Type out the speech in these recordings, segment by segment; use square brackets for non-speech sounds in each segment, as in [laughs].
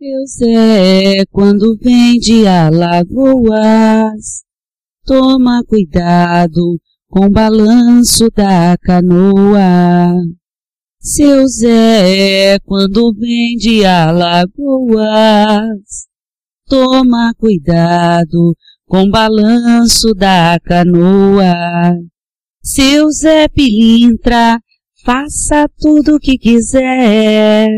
Seu Zé, quando vem de Alagoas, toma cuidado com o balanço da canoa. Seu Zé, quando vem de Alagoas, toma cuidado com o balanço da canoa. Seu Zé Pilintra, faça tudo o que quiser.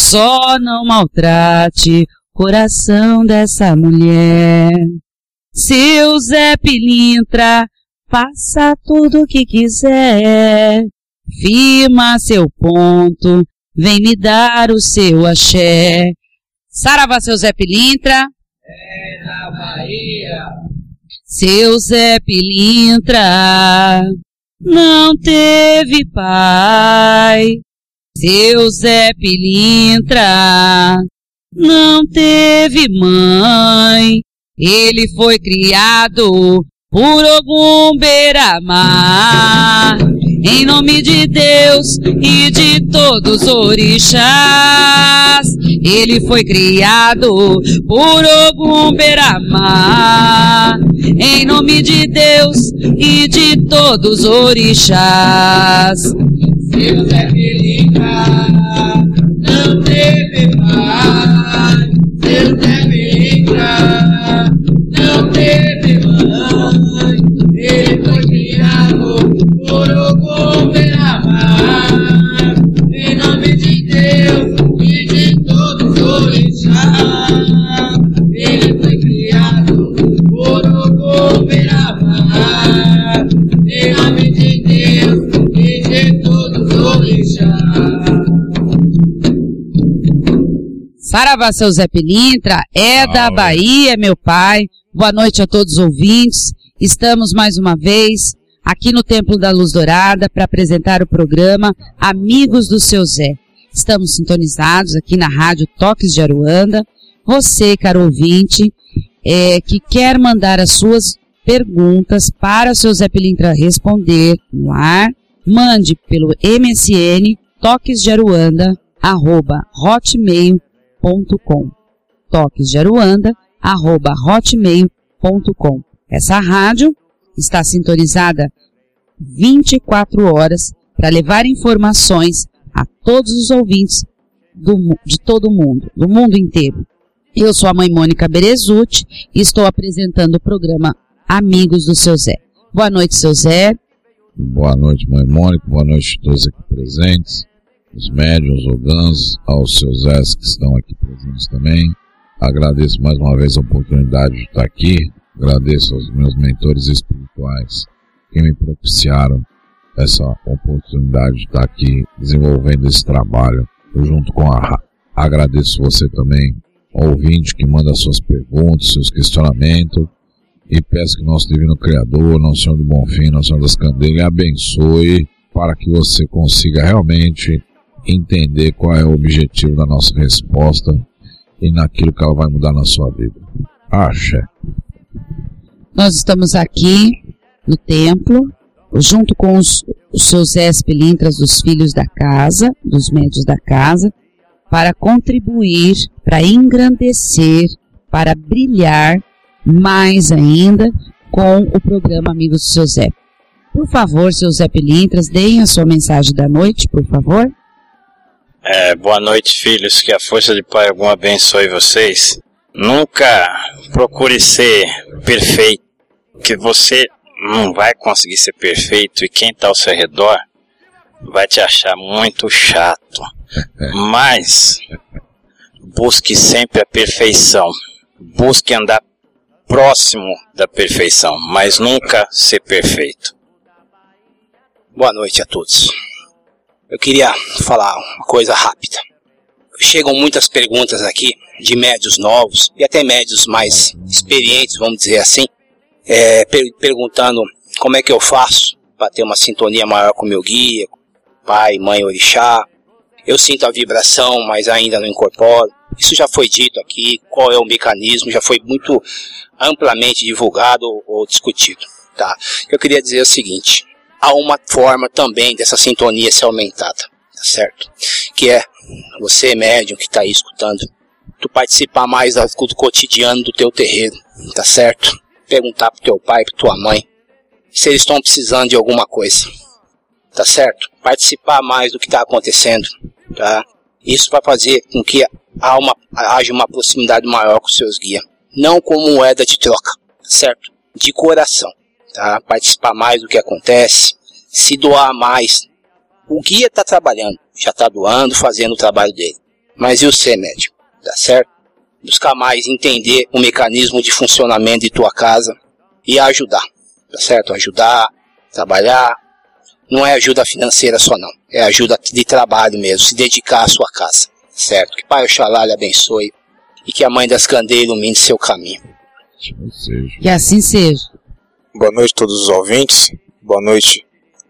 Só não maltrate o coração dessa mulher. Seu Zé Pilintra, faça tudo o que quiser. Firma seu ponto, vem me dar o seu axé. Saravá, seu Zé Pilintra. É na Bahia. Seu Zé Pilintra não teve pai. Seu Zé Pilintra não teve mãe. Ele foi criado por algum beira-mar. Em nome de Deus e de todos os orixás, ele foi criado por algum beira-mar. Em nome de Deus e de todos os orixás. Seu Zé Pilintra não teve pai. Saravá, seu Zé Pilintra, é da Salve. Bahia, meu pai. Boa noite a todos os ouvintes. Estamos mais uma vez aqui no Templo da Luz Dourada para apresentar o programa Amigos do Seu Zé. Estamos sintonizados aqui na Rádio Toques de Aruanda. Você, caro ouvinte, é, que quer mandar as suas perguntas para o seu Zé Pilintra responder no ar, mande pelo MSN Toques de Aruanda, arroba hotmail.com toques de Aruanda, arroba hotmail.com. Essa rádio está sintonizada 24 horas para levar informações a todos os ouvintes do de todo o mundo, do mundo inteiro. Eu sou a mãe Mônica Berezuti e estou apresentando o programa Amigos do Seu Zé. Boa noite, seu Zé. Boa noite, mãe Mônica. Boa noite a todos aqui presentes, os médiums, os ogãs, aos seus Zés que estão aqui presentes também. Agradeço mais uma vez a oportunidade de estar aqui. Agradeço aos meus mentores espirituais que me propiciaram essa oportunidade de estar aqui desenvolvendo esse trabalho junto com a Ra- Agradeço você também, ouvinte, que manda suas perguntas, seus questionamentos e peço que nosso Divino Criador, Nosso Senhor do Bom Fim, Nosso Senhor das Candeias, lhe abençoe para que você consiga realmente entender qual é o objetivo da nossa resposta e naquilo que ela vai mudar na sua vida. Axé. Nós estamos aqui no templo, junto com os os seus Zés Pelintras dos filhos da casa, dos médios da casa, para contribuir, para engrandecer, para brilhar mais ainda com o programa Amigos do Seu Zé. Por favor, seu Zé Pelintras, deem a sua mensagem da noite, por favor. É, boa noite, filhos. Que a força de Pai algum abençoe vocês. Nunca procure ser perfeito, que você não vai conseguir ser perfeito e quem está ao seu redor vai te achar muito chato. Mas busque sempre a perfeição. Busque andar próximo da perfeição, mas nunca ser perfeito. Boa noite a todos. Eu queria falar uma coisa rápida. Chegam muitas perguntas aqui de médios novos e até médios mais experientes, vamos dizer assim, é, per perguntando como é que eu faço para ter uma sintonia maior com meu guia, pai, mãe, orixá. Eu sinto a vibração, mas ainda não incorporo. Isso já foi dito aqui, qual é o mecanismo, já foi muito amplamente divulgado ou discutido. Tá? Eu queria dizer o seguinte: há uma forma também dessa sintonia ser aumentada, tá certo? Que é você, médium, que está aí escutando, tu participar mais do cotidiano do teu terreiro, tá certo? Perguntar pro teu pai, pra tua mãe, se eles estão precisando de alguma coisa, tá certo? Participar mais do que está acontecendo, tá? Isso vai fazer com que há uma, haja uma proximidade maior com seus guias. Não como moeda de troca, certo? De coração tá? participar mais do que acontece, se doar mais. O guia está trabalhando, já está doando, fazendo o trabalho dele. Mas e o ser médico? Tá certo? Buscar mais entender o mecanismo de funcionamento de tua casa e ajudar. Tá certo? Ajudar, trabalhar. Não é ajuda financeira só não. É ajuda de trabalho mesmo, se dedicar à sua casa. Certo? Que Pai Oxalá lhe abençoe e que a Mãe das Candeias ilumine seu caminho. Que assim seja. Boa noite a todos os ouvintes. Boa noite,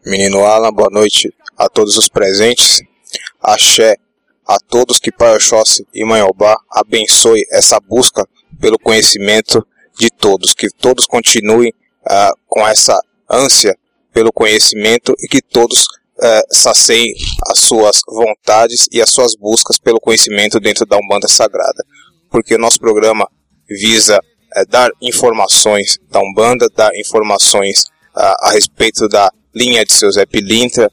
menino Alan. Boa noite a todos os presentes. Axé a todos que Pai Oxóssi e Mãe Obá abençoe essa busca pelo conhecimento de todos. Que todos continuem uh, com essa ânsia pelo conhecimento e que todos uh, saceiem as suas vontades e as suas buscas pelo conhecimento dentro da Umbanda Sagrada. Porque o nosso programa visa é, dar informações da Umbanda, dar informações a respeito da linha de seu Zé Pilintra,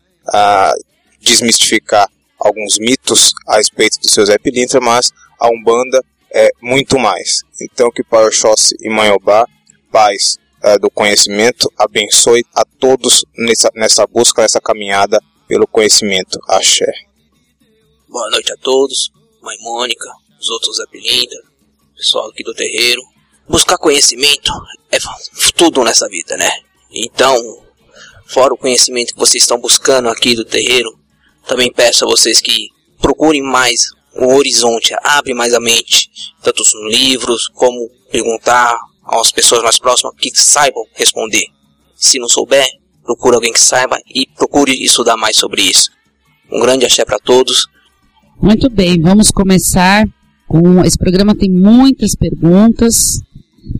desmistificar alguns mitos a respeito do seu Zé Pilintra, mas a Umbanda é muito mais. Então que Pai Oxóssi e Mãe Obá, pais é, do conhecimento, abençoe a todos nessa, nessa busca, nessa caminhada pelo conhecimento. Axé. Boa noite a todos, Mãe Mônica, os outros Zé Pilintra, pessoal aqui do terreiro, buscar conhecimento é tudo nessa vida, né? Então, fora o conhecimento que vocês estão buscando aqui do terreiro, também peço a vocês que procurem mais o horizonte, abre mais a mente, tanto nos livros como perguntar às pessoas mais próximas que saibam responder. Se não souber, procure alguém que saiba e procure estudar mais sobre isso. Um grande axé para todos. Muito bem, vamos começar com esse programa tem muitas perguntas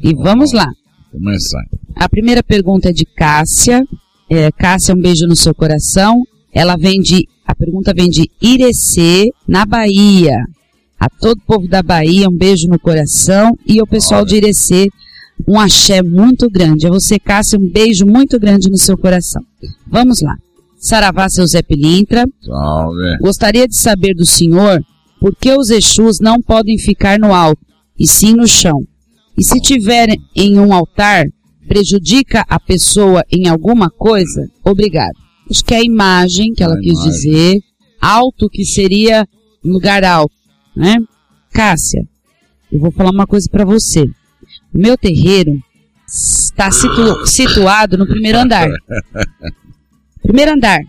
e vamos lá. Começar. A primeira pergunta é de Cássia. É, Cássia, um beijo no seu coração. Ela vem de. A pergunta vem de Irecê, na Bahia. A todo o povo da Bahia, um beijo no coração. E o pessoal Olha. de Irecê, um axé muito grande. A você, Cássia, um beijo muito grande no seu coração. Vamos lá. Saravá, seu Zé Pilintra. Salve. Gostaria de saber do senhor por que os Exus não podem ficar no alto, e sim no chão. E se tiver em um altar, prejudica a pessoa em alguma coisa? Obrigado. Acho que é a imagem que ela a quis imagem. dizer, alto que seria lugar alto, né? Cássia, eu vou falar uma coisa para você. O meu terreiro está situ situado no primeiro andar. [laughs] Primeiro andar.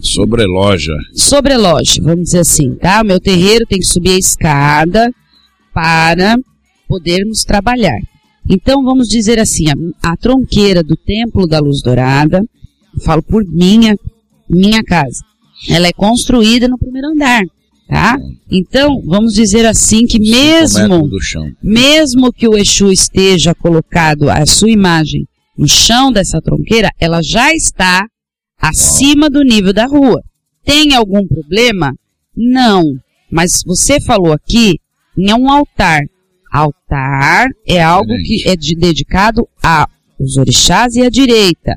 Sobre loja. Sobre loja, vamos dizer assim, tá? O meu terreiro tem que subir a escada para podermos trabalhar. Então vamos dizer assim, a, a tronqueira do Templo da Luz Dourada, falo por minha, minha casa, ela é construída no primeiro andar, tá? Então vamos dizer assim que mesmo, mesmo que o Exu esteja colocado a sua imagem no chão dessa tronqueira, ela já está acima do nível da rua. Tem algum problema? Não. Mas você falou aqui em um altar. Altar é algo que é de, dedicado a os orixás e a direita.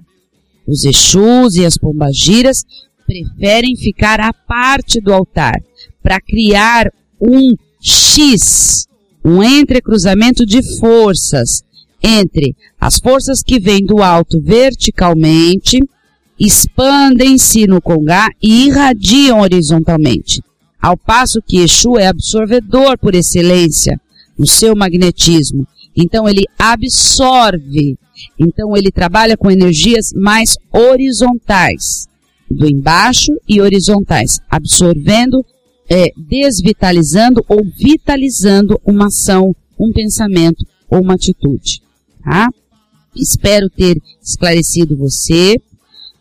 Os Exus e as pombagiras preferem ficar à parte do altar para criar um X, um entrecruzamento de forças entre as forças que vêm do alto verticalmente, expandem-se no Congá e irradiam horizontalmente, ao passo que Exu é absorvedor por excelência no seu magnetismo. Então ele absorve, então ele trabalha com energias mais horizontais, do embaixo e horizontais, absorvendo, é, desvitalizando ou vitalizando uma ação, um pensamento ou uma atitude. Tá? Espero ter esclarecido você.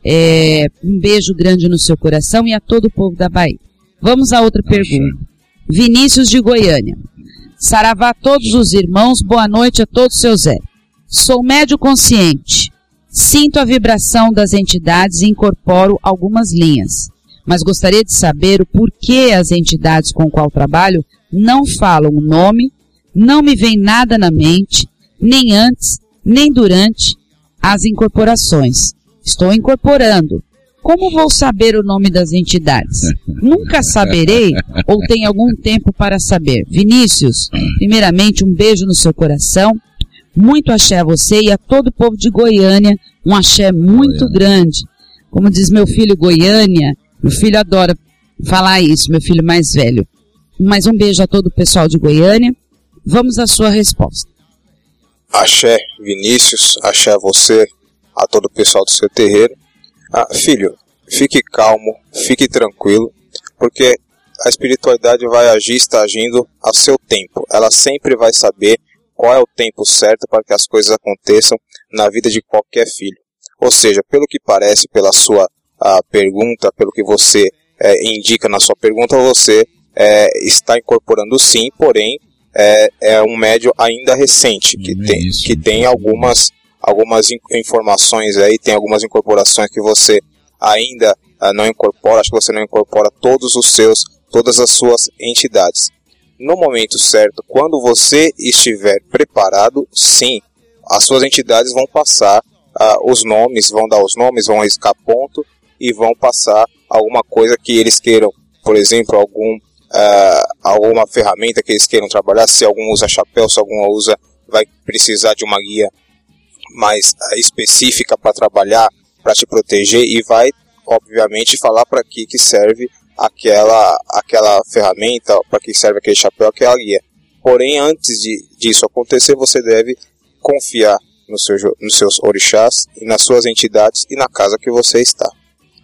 É, um beijo grande no seu coração e a todo o povo da Bahia. Vamos a outra pergunta. Vinícius de Goiânia. Saravá a todos os irmãos, boa noite a todos seu Zé. Sou médio consciente. Sinto a vibração das entidades e incorporo algumas linhas. Mas gostaria de saber o porquê as entidades com qual trabalho não falam o nome, não me vem nada na mente, nem antes, nem durante as incorporações. Estou incorporando. Como vou saber o nome das entidades? Nunca saberei ou tem algum tempo para saber? Vinícius, primeiramente um beijo no seu coração. Muito axé a você e a todo o povo de Goiânia. Um axé muito Goiânia. grande. Como diz meu filho Goiânia, meu filho adora falar isso, meu filho mais velho. Mais um beijo a todo o pessoal de Goiânia. Vamos à sua resposta. Axé, Vinícius, axé a você, a todo o pessoal do seu terreiro. Ah, filho, fique calmo, fique tranquilo, porque a espiritualidade vai agir, está agindo a seu tempo. Ela sempre vai saber qual é o tempo certo para que as coisas aconteçam na vida de qualquer filho. Ou seja, pelo que parece, pela sua a, pergunta, pelo que você é, indica na sua pergunta, você é, está incorporando sim, porém é, é um médio ainda recente, que é tem, que tem algumas, algumas informações aí, tem algumas incorporações que você ainda uh, não incorpora, acho que você não incorpora todos os seus, todas as suas entidades. No momento certo, quando você estiver preparado, sim, as suas entidades vão passar uh, os nomes, vão dar os nomes, vão riscar ponto e vão passar alguma coisa que eles queiram, por exemplo, algum uh, alguma ferramenta que eles queiram trabalhar, se algum usa chapéu, se algum usa, vai precisar de uma guia mais uh, específica para trabalhar, para te proteger e vai, obviamente, falar para que, que serve aquela, aquela ferramenta, para que serve aquele chapéu, aquela guia. Porém, antes de, disso acontecer, você deve confiar no seu, nos seus orixás e nas suas entidades e na casa que você está.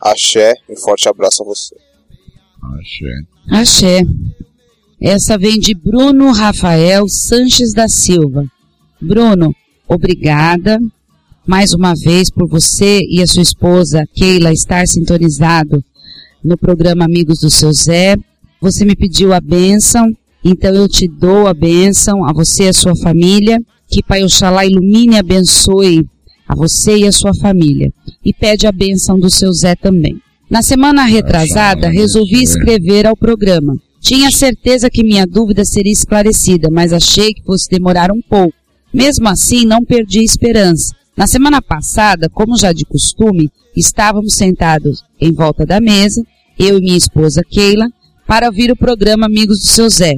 Axé, um forte abraço a você. Axé. Axé. Essa vem de Bruno Rafael Sanches da Silva. Bruno, obrigada mais uma vez por você e a sua esposa Keila estar sintonizado no programa Amigos do Seu Zé. Você me pediu a bênção, então eu te dou a bênção a você e a sua família. Que Pai Oxalá ilumine e abençoe a você e a sua família. E pede a bênção do seu Zé também. Na semana retrasada, resolvi escrever ao programa. Tinha certeza que minha dúvida seria esclarecida, mas achei que fosse demorar um pouco. Mesmo assim, não perdi a esperança. Na semana passada, como já de costume, estávamos sentados em volta da mesa, eu e minha esposa Keila, para ouvir o programa Amigos do Seu Zé.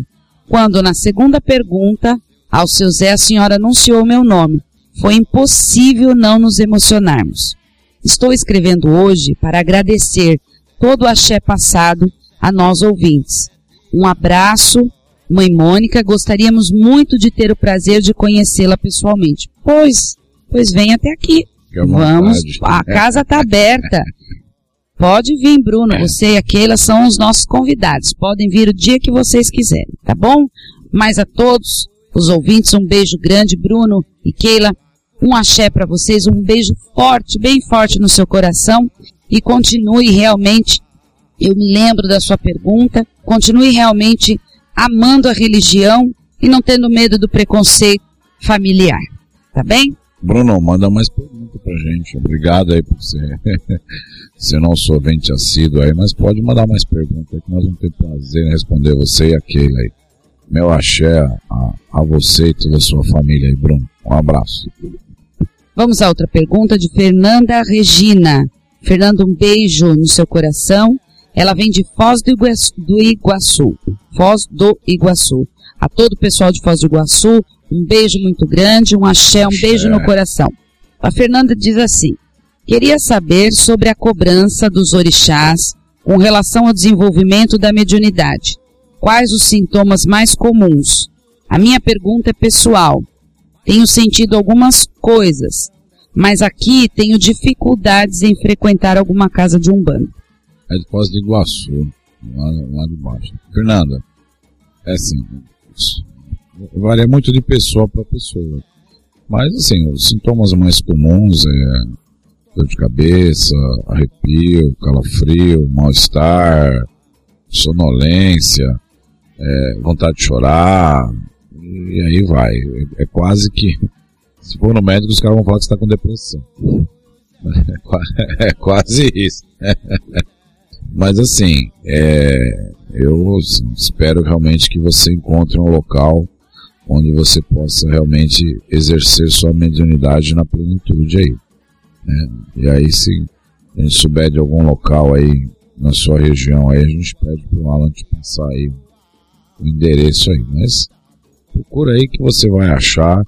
Quando, na segunda pergunta, ao seu Zé, a senhora anunciou meu nome. Foi impossível não nos emocionarmos. Estou escrevendo hoje para agradecer todo o axé passado a nós ouvintes. Um abraço, mãe Mônica, gostaríamos muito de ter o prazer de conhecê-la pessoalmente. Pois, pois vem até aqui. Vamos, a casa está aberta. Pode vir, Bruno. Você e a Keila são os nossos convidados. Podem vir o dia que vocês quiserem, tá bom? Mas a todos os ouvintes, um beijo grande, Bruno e Keila. Um axé para vocês, um beijo forte, bem forte no seu coração e continue realmente. Eu me lembro da sua pergunta. Continue realmente amando a religião e não tendo medo do preconceito familiar. Tá bem? Bruno, manda mais pergunta pra gente. Obrigado aí por você se não sou ouvinte assíduo aí, mas pode mandar mais perguntas que nós vamos ter prazer em responder você e aquele aí. Meu axé a, a você e toda a sua família aí, Bruno. Um abraço. Vamos a outra pergunta de Fernanda Regina. Fernando, um beijo no seu coração. Ela vem de Foz do Iguaçu, do Iguaçu. Foz do Iguaçu. A todo o pessoal de Foz do Iguaçu, um beijo muito grande, um axé, um beijo no coração. A Fernanda diz assim: Queria saber sobre a cobrança dos orixás com relação ao desenvolvimento da mediunidade. Quais os sintomas mais comuns? A minha pergunta é pessoal. Tenho sentido algumas coisas, mas aqui tenho dificuldades em frequentar alguma casa de umbanda. É de Foz do Iguaçu, lá, lá de baixo. Fernanda, é assim, varia muito de pessoa para pessoa. Mas assim, os sintomas mais comuns é dor de cabeça, arrepio, calafrio, mal-estar, sonolência, é, vontade de chorar, e aí vai. É, é, quase que, [laughs] se for no médico, os caras vão falar que está com depressão. [laughs] É, é quase isso. [laughs] Mas assim, é, eu espero realmente que você encontre um local onde você possa realmente exercer sua mediunidade na plenitude aí. Né? E aí, se a gente souber de algum local aí na sua região, aí a gente pede para o Alan te passar aí o endereço aí. Mas procura aí que você vai achar.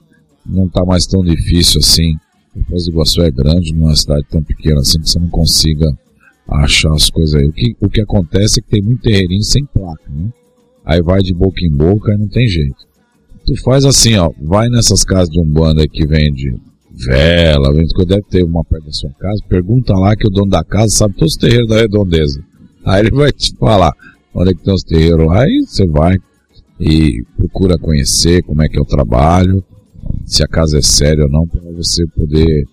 Não está mais tão difícil assim. Foz do Iguaçu é grande, numa cidade tão pequena assim que você não consiga achar as coisas aí. O que, o que acontece é que tem muito terreirinho sem placa, né? Aí vai de boca em boca e não tem jeito. Tu faz assim, ó, vai nessas casas de umbanda que vende vela, vende coisa, deve ter uma perto da sua casa, pergunta lá que o dono da casa sabe todos os terreiros da redondeza. Aí ele vai te falar onde é que tem os terreiros lá e você vai e procura conhecer como é que é o trabalho, se a casa é séria ou não, para você poder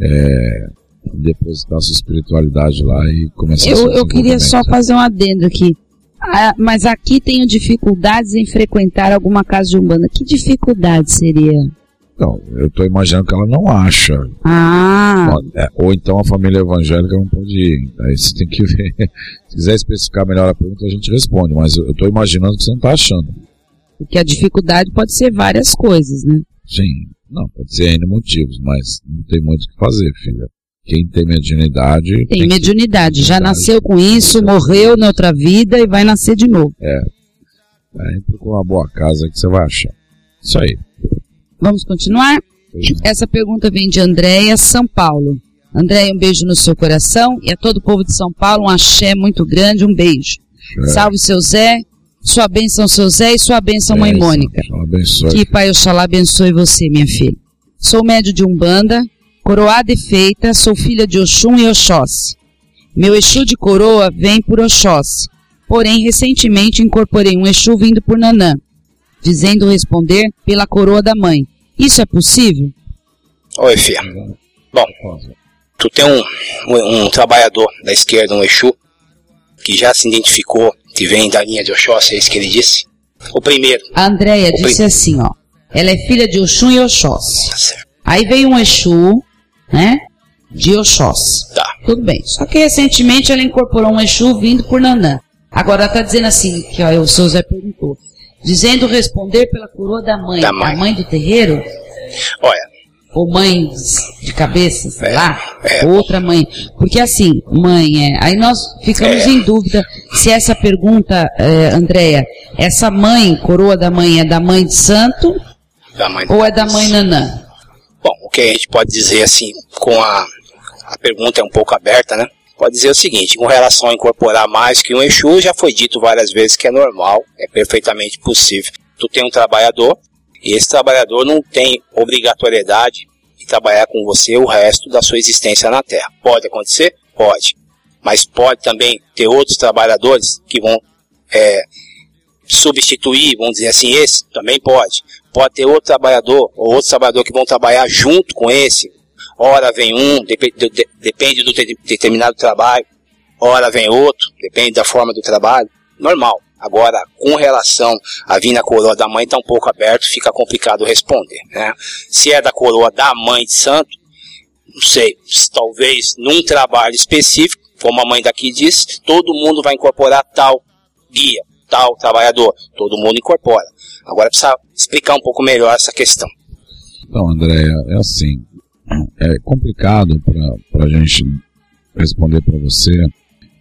é, depositar sua espiritualidade lá e começar Eu, eu queria só fazer um adendo aqui. Ah, mas aqui tenho dificuldades em frequentar alguma casa de umbanda. Que dificuldade seria? Não, eu estou imaginando que ela não acha. Ah. É, ou então a família evangélica não pode ir. Aí você tem que ver. Se quiser especificar melhor a pergunta, a gente responde. Mas eu estou imaginando que você não está achando. Porque a dificuldade pode ser várias coisas, né? Sim. Não, pode ser N motivos, mas não tem muito o que fazer, filha. Quem tem mediunidade. Tem, tem mediunidade. Já nasceu com isso, morreu na outra vida e vai nascer de novo. É. Aí procura uma boa casa que você vai achar. Isso aí. Vamos continuar? Essa pergunta vem de Andréia, São Paulo. Andréia, um beijo no seu coração e a todo o povo de São Paulo um axé muito grande, um beijo. É. Salve seu Zé, sua bênção seu Zé e sua bênção mãe Mônica. Que Pai Oxalá abençoe você, minha filha. Sou médio de Umbanda, coroada e feita, sou filha de Oxum e Oxóssi. Meu Exu de coroa vem por Oxóssi. Porém, recentemente incorporei um Exu vindo por Nanã, dizendo responder pela coroa da mãe. Isso é possível? Oi, filha. Bom, tu tem um, um, um, trabalhador da esquerda, um Exu, que já se identificou, que vem da linha de Oxóssi, é isso que ele disse? O primeiro. A Andrea disse prim... assim, ó. Ela é filha de Oxum e Oxóssi. Tá Aí veio um Exu né? De Oxóssi. Tá. Tudo bem. Só que recentemente ela incorporou um Exu vindo por Nanã. Agora ela está dizendo assim, que ó, o seu Zé perguntou. Dizendo responder pela coroa da mãe. Da mãe, mãe do terreiro? Olha. Ou mãe de cabeça, sei é, lá. É. Outra mãe. Porque assim, mãe é. Aí nós ficamos é. em dúvida se essa pergunta, é, Andréia, essa mãe, coroa da mãe, é da mãe de santo? Da mãe ou é da mãe Nanã? Bom, o que a gente pode dizer assim, com a, a pergunta é um pouco aberta, né? Pode dizer o seguinte, com relação a incorporar mais que um Exu, já foi dito várias vezes que é normal, é perfeitamente possível. Tu tem um trabalhador, e esse trabalhador não tem obrigatoriedade de trabalhar com você o resto da sua existência na Terra. Pode acontecer? Pode. Mas pode também ter outros trabalhadores que vão é, substituir, vamos dizer assim, esse? Também pode pode ter outro trabalhador ou outro trabalhador que vão trabalhar junto com esse. Ora vem um, depende, de, depende do de, determinado trabalho. Ora vem outro, depende da forma do trabalho. Normal. Agora, com relação a vir na coroa da mãe, está um pouco aberto, fica complicado responder. Né? Se é da coroa da mãe de santo, não sei, talvez num trabalho específico, como a mãe daqui disse, todo mundo vai incorporar tal guia, tal trabalhador. Todo mundo incorpora. Agora precisa explicar um pouco melhor essa questão. Então, Andréia, é assim, é complicado para a gente responder para você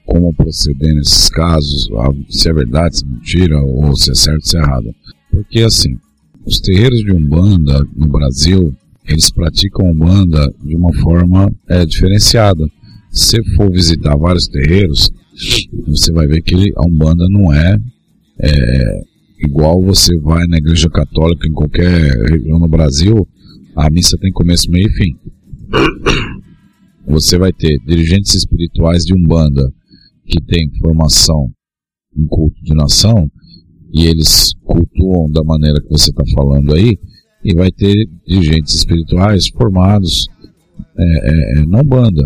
como proceder nesses casos, se é verdade, se é mentira, ou se é certo, se é errado. Porque assim, os terreiros de Umbanda no Brasil, eles praticam Umbanda de uma forma é, diferenciada. Se for visitar vários terreiros, você vai ver que a Umbanda não é, é igual você vai na igreja católica em qualquer região no Brasil, a missa tem começo, meio e fim. Você vai ter dirigentes espirituais de Umbanda que têm formação em culto de nação e eles cultuam da maneira que você está falando aí, e vai ter dirigentes espirituais formados é, é, é, não banda,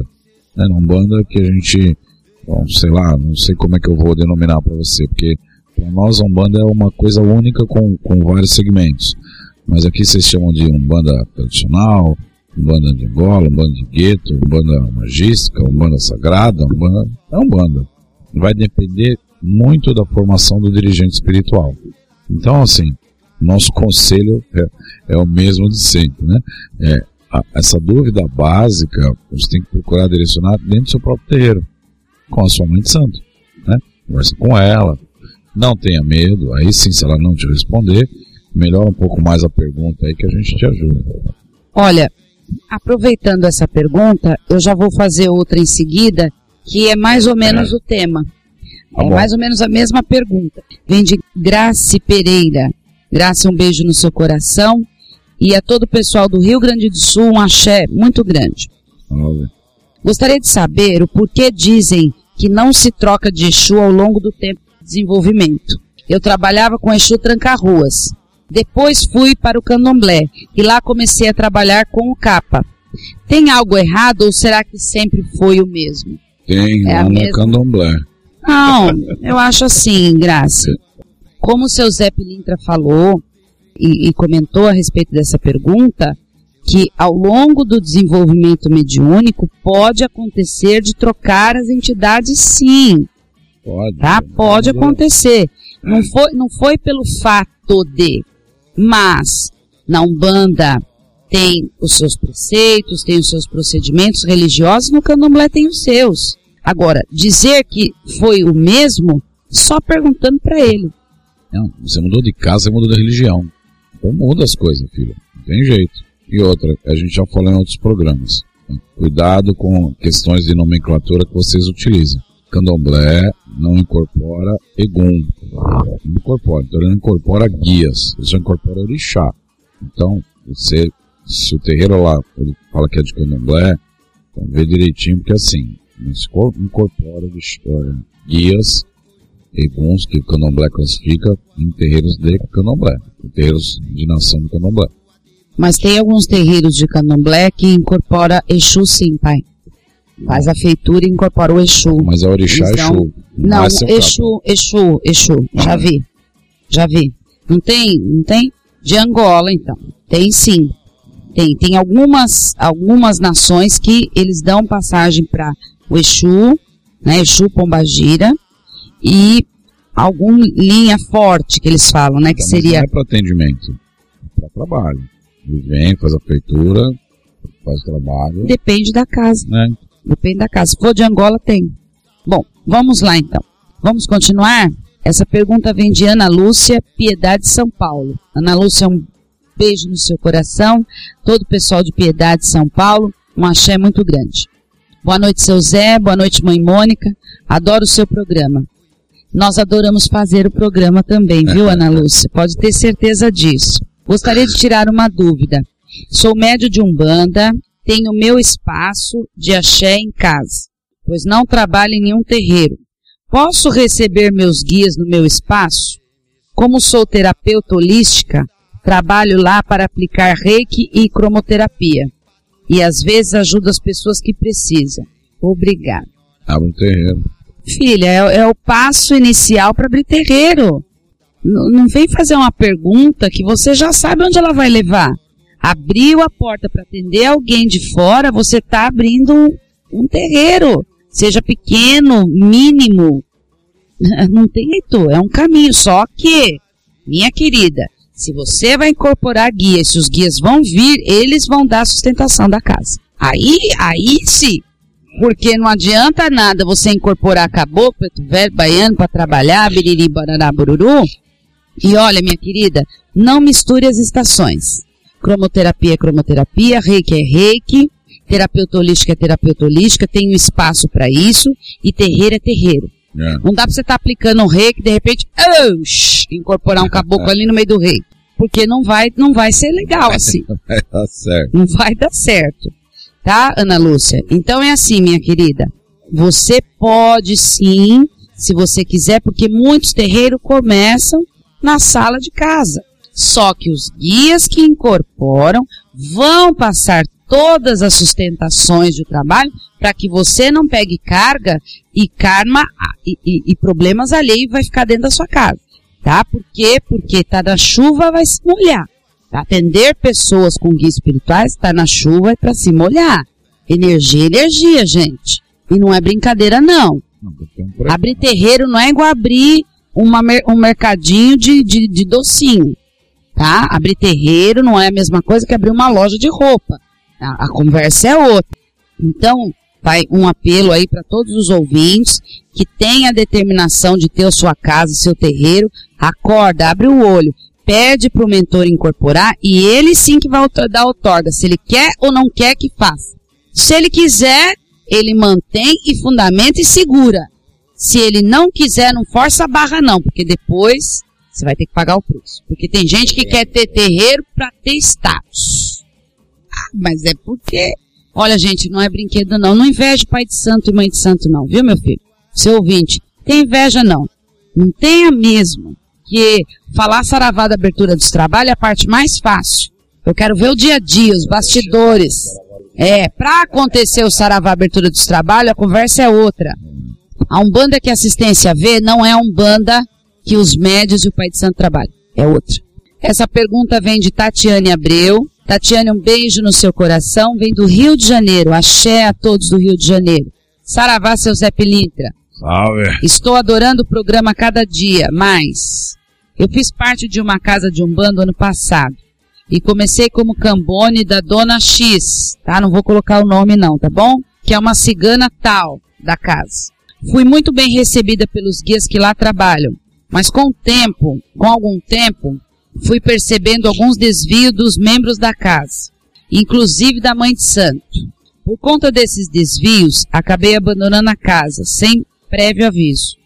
né, não banda que a gente, bom, sei lá, não sei como é que eu vou denominar para você, porque para nós a Umbanda é uma coisa única com, com vários segmentos. Mas aqui vocês chamam de Umbanda tradicional, Umbanda de Angola, Umbanda de gueto, Umbanda magística, Umbanda sagrada, Umbanda... É Umbanda. Vai depender muito da formação do dirigente espiritual. Então, assim, nosso conselho é, é o mesmo de sempre, né? É, a, essa dúvida básica você tem que procurar direcionar dentro do seu próprio terreiro, com a sua mãe de santo, né? Conversa com ela, não tenha medo, aí sim, se ela não te responder, melhora um pouco mais a pergunta aí que a gente te ajuda. Olha, aproveitando essa pergunta, eu já vou fazer outra em seguida, que é mais ou menos é. o tema. Tá é mais ou menos a mesma pergunta. Vem de Grace Pereira. Grace, um beijo no seu coração. E a todo o pessoal do Rio Grande do Sul, um axé muito grande. Gostaria de saber o porquê dizem que não se troca de Exu ao longo do tempo desenvolvimento. Eu trabalhava com Exu Tranca-Ruas. Depois fui para o Candomblé e lá comecei a trabalhar com o capa. Tem algo errado ou será que sempre foi o mesmo? Tem, é lá no Candomblé. Não, eu acho assim, Graça. Como o seu Zé Pilintra falou e, e comentou a respeito dessa pergunta, que ao longo do desenvolvimento mediúnico pode acontecer de trocar as entidades sim. Pode. Tá? Pode acontecer. Não foi, não foi pelo fato de, mas na Umbanda tem os seus preceitos, tem os seus procedimentos religiosos, no Candomblé tem os seus. Agora, dizer que foi o mesmo, só perguntando para ele. Não, você mudou de casa, você mudou de religião. Então muda as coisas, filho. Não tem jeito. E outra, a gente já falou em outros programas. Cuidado com questões de nomenclatura que vocês utilizam. Candomblé não incorpora egum. Não incorpora. Então ele não incorpora guias. Ele só incorpora orixá. Então, você, se o terreiro lá ele fala que é de candomblé, então vê direitinho, porque assim, incorpora guias eguns que o candomblé classifica em terreiros de candomblé, terreiros de nação do candomblé. Mas tem alguns terreiros de candomblé que incorpora Exu sim, pai. Faz a feitura e incorpora o Exu. Mas a orixá é Exu. Não, não Exu, Exu, Exu, já vi. Já vi. Não tem, não tem? De Angola, então. Tem sim. Tem, tem algumas, algumas nações que eles dão passagem para o Exu, né, Exu Pombagira, e alguma linha forte que eles falam, né, que então, seria... Não é para atendimento, é para trabalho. Ele vem, faz a feitura, faz o trabalho. Depende da casa. Né? Depende da casa. Se for de Angola, tem. Bom, vamos lá então. Vamos continuar? Essa pergunta vem de Ana Lúcia, Piedade São Paulo. Ana Lúcia, um beijo no seu coração. Todo o pessoal de Piedade São Paulo, um axé muito grande. Boa noite, seu Zé. Boa noite, mãe Mônica. Adoro o seu programa. Nós adoramos fazer o programa também, viu, Ana [laughs] Lúcia? Pode ter certeza disso. Gostaria de tirar uma dúvida. Sou médio de Umbanda, tenho meu espaço de axé em casa, pois não trabalho em nenhum terreiro. Posso receber meus guias no meu espaço? Como sou terapeuta holística, trabalho lá para aplicar reiki e cromoterapia e às vezes ajuda as pessoas que precisam. Obrigado. Abre um terreiro. Filha, é, é o passo inicial para abrir terreiro. N não vem fazer uma pergunta que você já sabe onde ela vai levar. Abriu a porta para atender alguém de fora, você está abrindo um, um terreiro. seja pequeno, mínimo, [laughs] não tem jeito, é um caminho. Só que, minha querida, se você vai incorporar guias, se os guias vão vir, eles vão dar sustentação da casa. Aí, aí sim. Porque não adianta nada você incorporar caboclo, velho, baiano para trabalhar, biriri, barará, bururu. E olha, minha querida, não misture as estações. Cromoterapia é cromoterapia, reiki é reiki, terapeuta holística é terapeuta holística, tem um espaço para isso, e terreiro é terreiro. É. Não dá pra você estar tá aplicando um reiki, de repente, oh, incorporar um caboclo [laughs] ali no meio do reiki. Porque não vai, não vai ser legal assim. Não vai dar certo. Não vai dar certo. Tá, Ana Lúcia? Então é assim, minha querida. Você pode sim, se você quiser, porque muitos terreiros começam na sala de casa. Só que os guias que incorporam vão passar todas as sustentações do trabalho para que você não pegue carga e karma e, e, e, problemas alheios vai ficar dentro da sua casa. Tá? Por quê? Porque tá na chuva, vai se molhar. Tá? Atender pessoas com guias espirituais, tá na chuva é para se molhar. Energia, energia, gente. E não é brincadeira, não. não abrir terreiro não é igual abrir uma, um mercadinho de, de, de docinho. Tá? Abrir terreiro não é a mesma coisa que abrir uma loja de roupa. A, a conversa é outra. Então, vai um apelo aí para todos os ouvintes que têm a determinação de ter a sua casa, seu terreiro, acorda, abre o olho, pede para o mentor incorporar e ele sim que vai dar outorga, se ele quer ou não quer que faça. Se ele quiser, ele mantém e fundamenta e segura. Se ele não quiser, não força a barra não, porque depois você vai ter que pagar o preço. Porque tem gente que quer ter terreiro para ter status. Ah, mas é porque, olha gente, não é brinquedo não. Não inveja pai de santo e mãe de santo não, viu meu filho? Seu ouvinte, tem inveja não. Não tenha mesmo. Que falar saravá da abertura dos trabalhos é a parte mais fácil. Eu quero ver o dia a dia, os bastidores. É, para acontecer o saravá abertura dos trabalhos, a conversa é outra. A Umbanda que a assistência vê não é a Umbanda que os médios e o Pai de Santo trabalham. É outra. Essa pergunta vem de Tatiane Abreu. Tatiane, um beijo no seu coração. Vem do Rio de Janeiro. Axé a todos do Rio de Janeiro. Saravá, seu Zé Pilintra. Salve. Estou adorando o programa cada dia, mas eu fiz parte de uma casa de Umbanda ano passado. E comecei como cambone da Dona X, tá? Não vou colocar o nome não, tá bom? Que é uma cigana tal da casa. Fui muito bem recebida pelos guias que lá trabalham. Mas com o tempo, com algum tempo, fui percebendo alguns desvios dos membros da casa, inclusive da mãe de santo. Por conta desses desvios, acabei abandonando a casa, sem prévio aviso.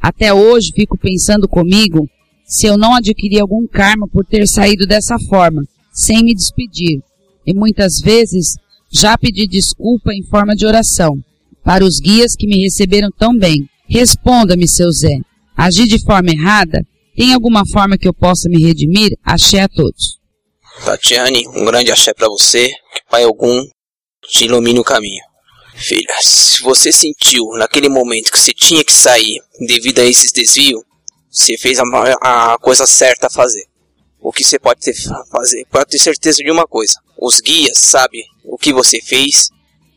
Até hoje fico pensando comigo se eu não adquiri algum karma por ter saído dessa forma, sem me despedir. E muitas vezes já pedi desculpa em forma de oração para os guias que me receberam tão bem. Responda-me, seu Zé agir de forma errada, tem alguma forma que eu possa me redimir? Axé a todos. Tatiane, um grande axé para você, que Pai algum te ilumine o caminho. Filha, se você sentiu naquele momento que você tinha que sair devido a esses desvios, você fez a, a coisa certa a fazer. O que você pode ter, fazer? Pode ter certeza de uma coisa: os guias sabem o que você fez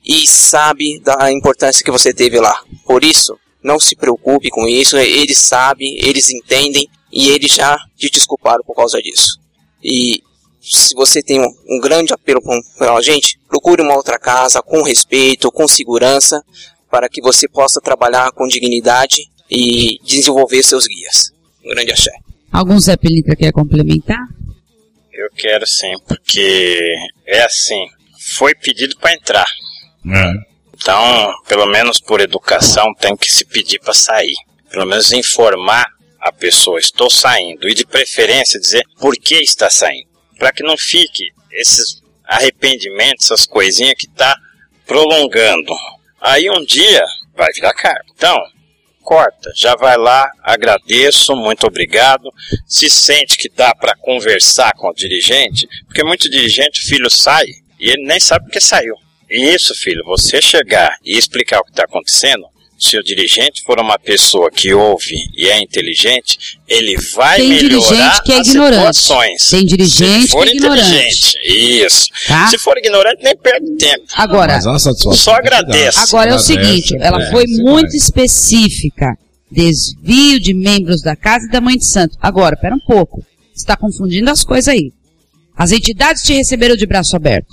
e sabe da importância que você teve lá. Por isso, não se preocupe com isso, eles sabem, eles entendem e eles já te desculparam por causa disso. E se você tem um, um grande apelo para a gente, procure uma outra casa com respeito, com segurança, para que você possa trabalhar com dignidade e desenvolver seus guias. Um grande axé. Algum Zé Pelitra quer complementar? Eu quero sim, porque é assim, foi pedido para entrar. É. Então, pelo menos por educação, tem que se pedir para sair. Pelo menos informar a pessoa, estou saindo. E de preferência dizer por que está saindo. Para que não fique esses arrependimentos, essas coisinhas que está prolongando. Aí um dia vai virar cargo. Então, corta, já vai lá, agradeço, muito obrigado. Se sente que dá para conversar com o dirigente, porque muito dirigente, filho sai e ele nem sabe porque saiu. Isso, filho, você chegar e explicar o que está acontecendo, se o dirigente for uma pessoa que ouve e é inteligente, ele vai Tem melhorar dirigente que é as ignorante. situações. Tem dirigente se for que é ignorante. inteligente, isso. Tá? Se for ignorante, nem perde tempo. Agora, satisfação Só agradeço. Agora é o Agradece, seguinte, ela é, foi muito específica. Desvio de membros da casa e da mãe de santo. Agora, pera um pouco. Você está confundindo as coisas aí. As entidades te receberam de braço aberto.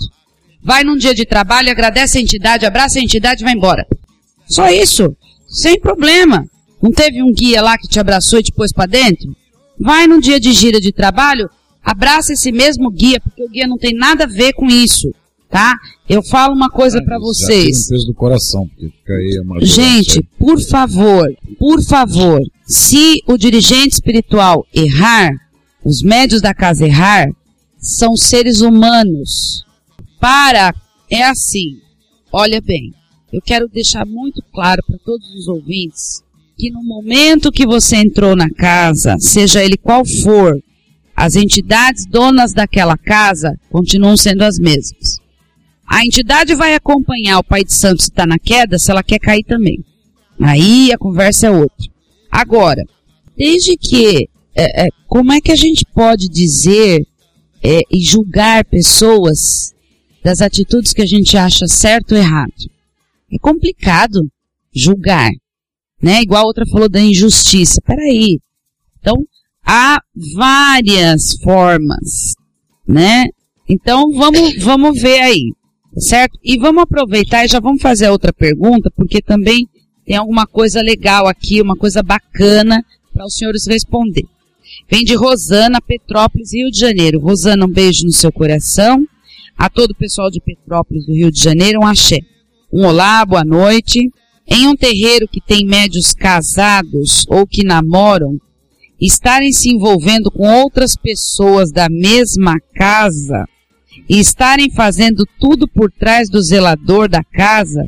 Vai num dia de trabalho, agradece a entidade, abraça a entidade e vai embora. Só isso. Sem problema. Não teve um guia lá que te abraçou e te pôs pra dentro? Vai num dia de gira de trabalho, abraça esse mesmo guia, porque o guia não tem nada a ver com isso, tá? Eu falo uma coisa pra Já vocês. um peso do coração, porque aí. Gente, por favor, por favor, se o dirigente espiritual errar, os médios da casa errar, são seres humanos. Para, é assim. Olha bem, eu quero deixar muito claro para todos os ouvintes que no momento que você entrou na casa, seja ele qual for, as entidades donas daquela casa continuam sendo as mesmas. A entidade vai acompanhar o pai de santo se está na queda, se ela quer cair também. Aí a conversa é outra. Agora, desde que, é, é, como é que a gente pode dizer é, e julgar pessoas das atitudes que a gente acha certo ou errado? É complicado julgar, né? Igual a outra falou da injustiça. Peraí. Então, há várias formas, né? Então, vamos, vamos ver aí, certo? E vamos aproveitar e já vamos fazer a outra pergunta, porque também tem alguma coisa legal aqui, uma coisa bacana para os senhores responder. Vem de Rosana, Petrópolis, Rio de Janeiro. Rosana, um beijo no seu coração. A todo o pessoal de Petrópolis, do Rio de Janeiro, um axé. Um olá, boa noite. Em um terreiro que tem médios casados ou que namoram, estarem se envolvendo com outras pessoas da mesma casa e estarem fazendo tudo por trás do zelador da casa,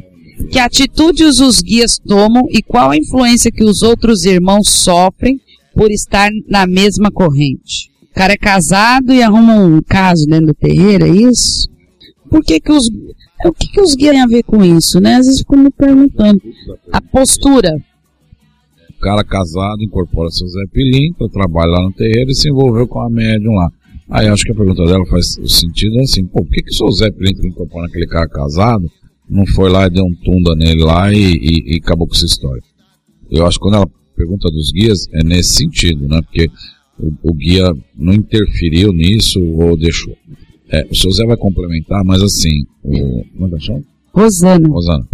que atitudes os guias tomam e qual a influência que os outros irmãos sofrem por estar na mesma corrente. O cara é casado e arruma um caso dentro do terreiro, é isso? Por que que os, o que que os guias têm a ver com isso, né? Às vezes ficam me perguntando. A postura. O cara casado incorpora seu Zé Pilim para trabalhar lá no terreiro e se envolveu com a médium lá. Aí acho que a pergunta dela faz sentido assim, pô, por que, que o seu Zé Pilim que incorpora aquele cara casado não foi lá e deu um tunda nele lá e, e, e acabou com essa história? Eu acho que quando ela pergunta dos guias é nesse sentido, né? Porque o, o guia não interferiu nisso ou deixou. É, o seu Zé vai complementar, mas assim, o. Como é que chama? Rosana. Rosana,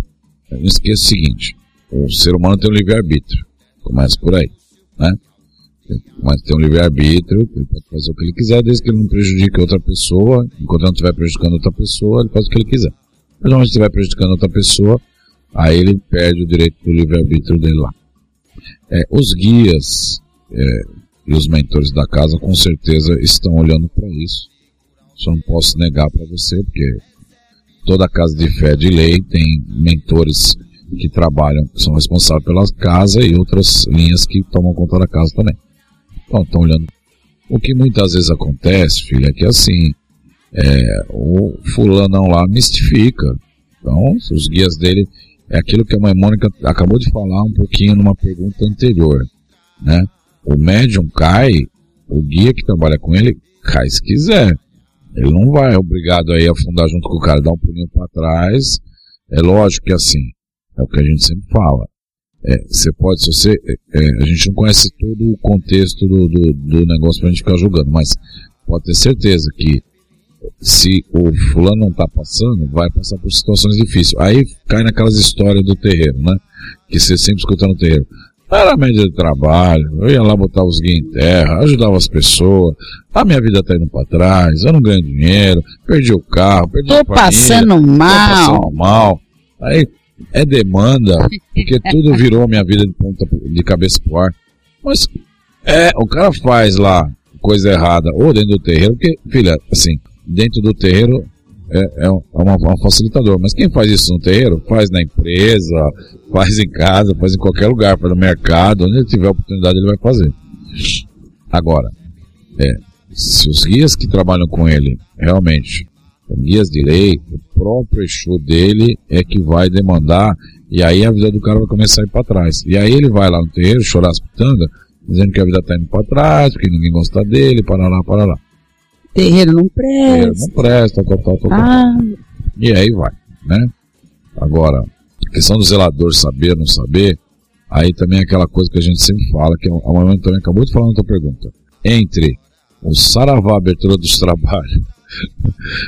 não esqueça o seguinte: o ser humano tem um livre-arbítrio. Começa por aí, né? Mas tem um livre-arbítrio, ele pode fazer o que ele quiser, desde que ele não prejudique outra pessoa. Enquanto ele não estiver prejudicando outra pessoa, ele faz o que ele quiser. Mas onde estiver prejudicando outra pessoa, aí ele perde o direito do livre-arbítrio dele lá. É, os guias é, e os mentores da casa com certeza estão olhando para isso. Só não posso negar para você, porque toda casa de fé de lei tem mentores que trabalham, que são responsáveis pela casa e outras linhas que tomam conta da casa também. Então, estão olhando. O que muitas vezes acontece, filha, é que assim, é, o fulanão lá mistifica. Então, os guias dele, é aquilo que a mãe Mônica acabou de falar um pouquinho numa pergunta anterior, né? O médium cai, o guia que trabalha com ele cai se quiser. Ele não vai obrigado aí a afundar junto com o cara, dar um pulinho para trás. É lógico que assim, é o que a gente sempre fala. É, você pode, se você, é, é, a gente não conhece todo o contexto do, do, do negócio pra gente ficar julgando, mas pode ter certeza que se o fulano não tá passando, vai passar por situações difíceis. Aí cai naquelas histórias do terreiro, né? Que você sempre escuta no terreiro. Era a média de trabalho, eu ia lá botar os guias em terra, ajudava as pessoas, a minha vida tá indo pra trás, eu não ganho dinheiro, perdi o carro, perdi Tô a família, passando tô mal. passando mal. Aí é demanda, porque tudo virou a minha vida de ponta de cabeça pro ar. Mas é, o cara faz lá coisa errada, ou dentro do terreiro, porque, filha, assim, dentro do terreiro é, é, um, é uma, um facilitador. Mas quem faz isso no terreiro, faz na empresa, faz em casa, faz em qualquer lugar, faz no mercado, onde ele tiver oportunidade ele vai fazer. Agora, é, se os guias que trabalham com ele realmente guias de lei, o próprio Exu dele é que vai demandar E aí a vida do cara vai começar a ir para trás. E aí ele vai lá no terreiro chorar as pitangas, dizendo que a vida tá indo para trás, porque ninguém gosta dele, para lá, para lá. Terreiro não presta. Terreiro não presta, tal, tal, tal, tal. Ah, E aí vai, né? Agora, a questão do zelador saber, não saber, aí também é aquela coisa que a gente sempre fala, que a mamãe também acabou de falar na tua pergunta. Entre o Saravá Abertura dos [laughs] Trabalhos,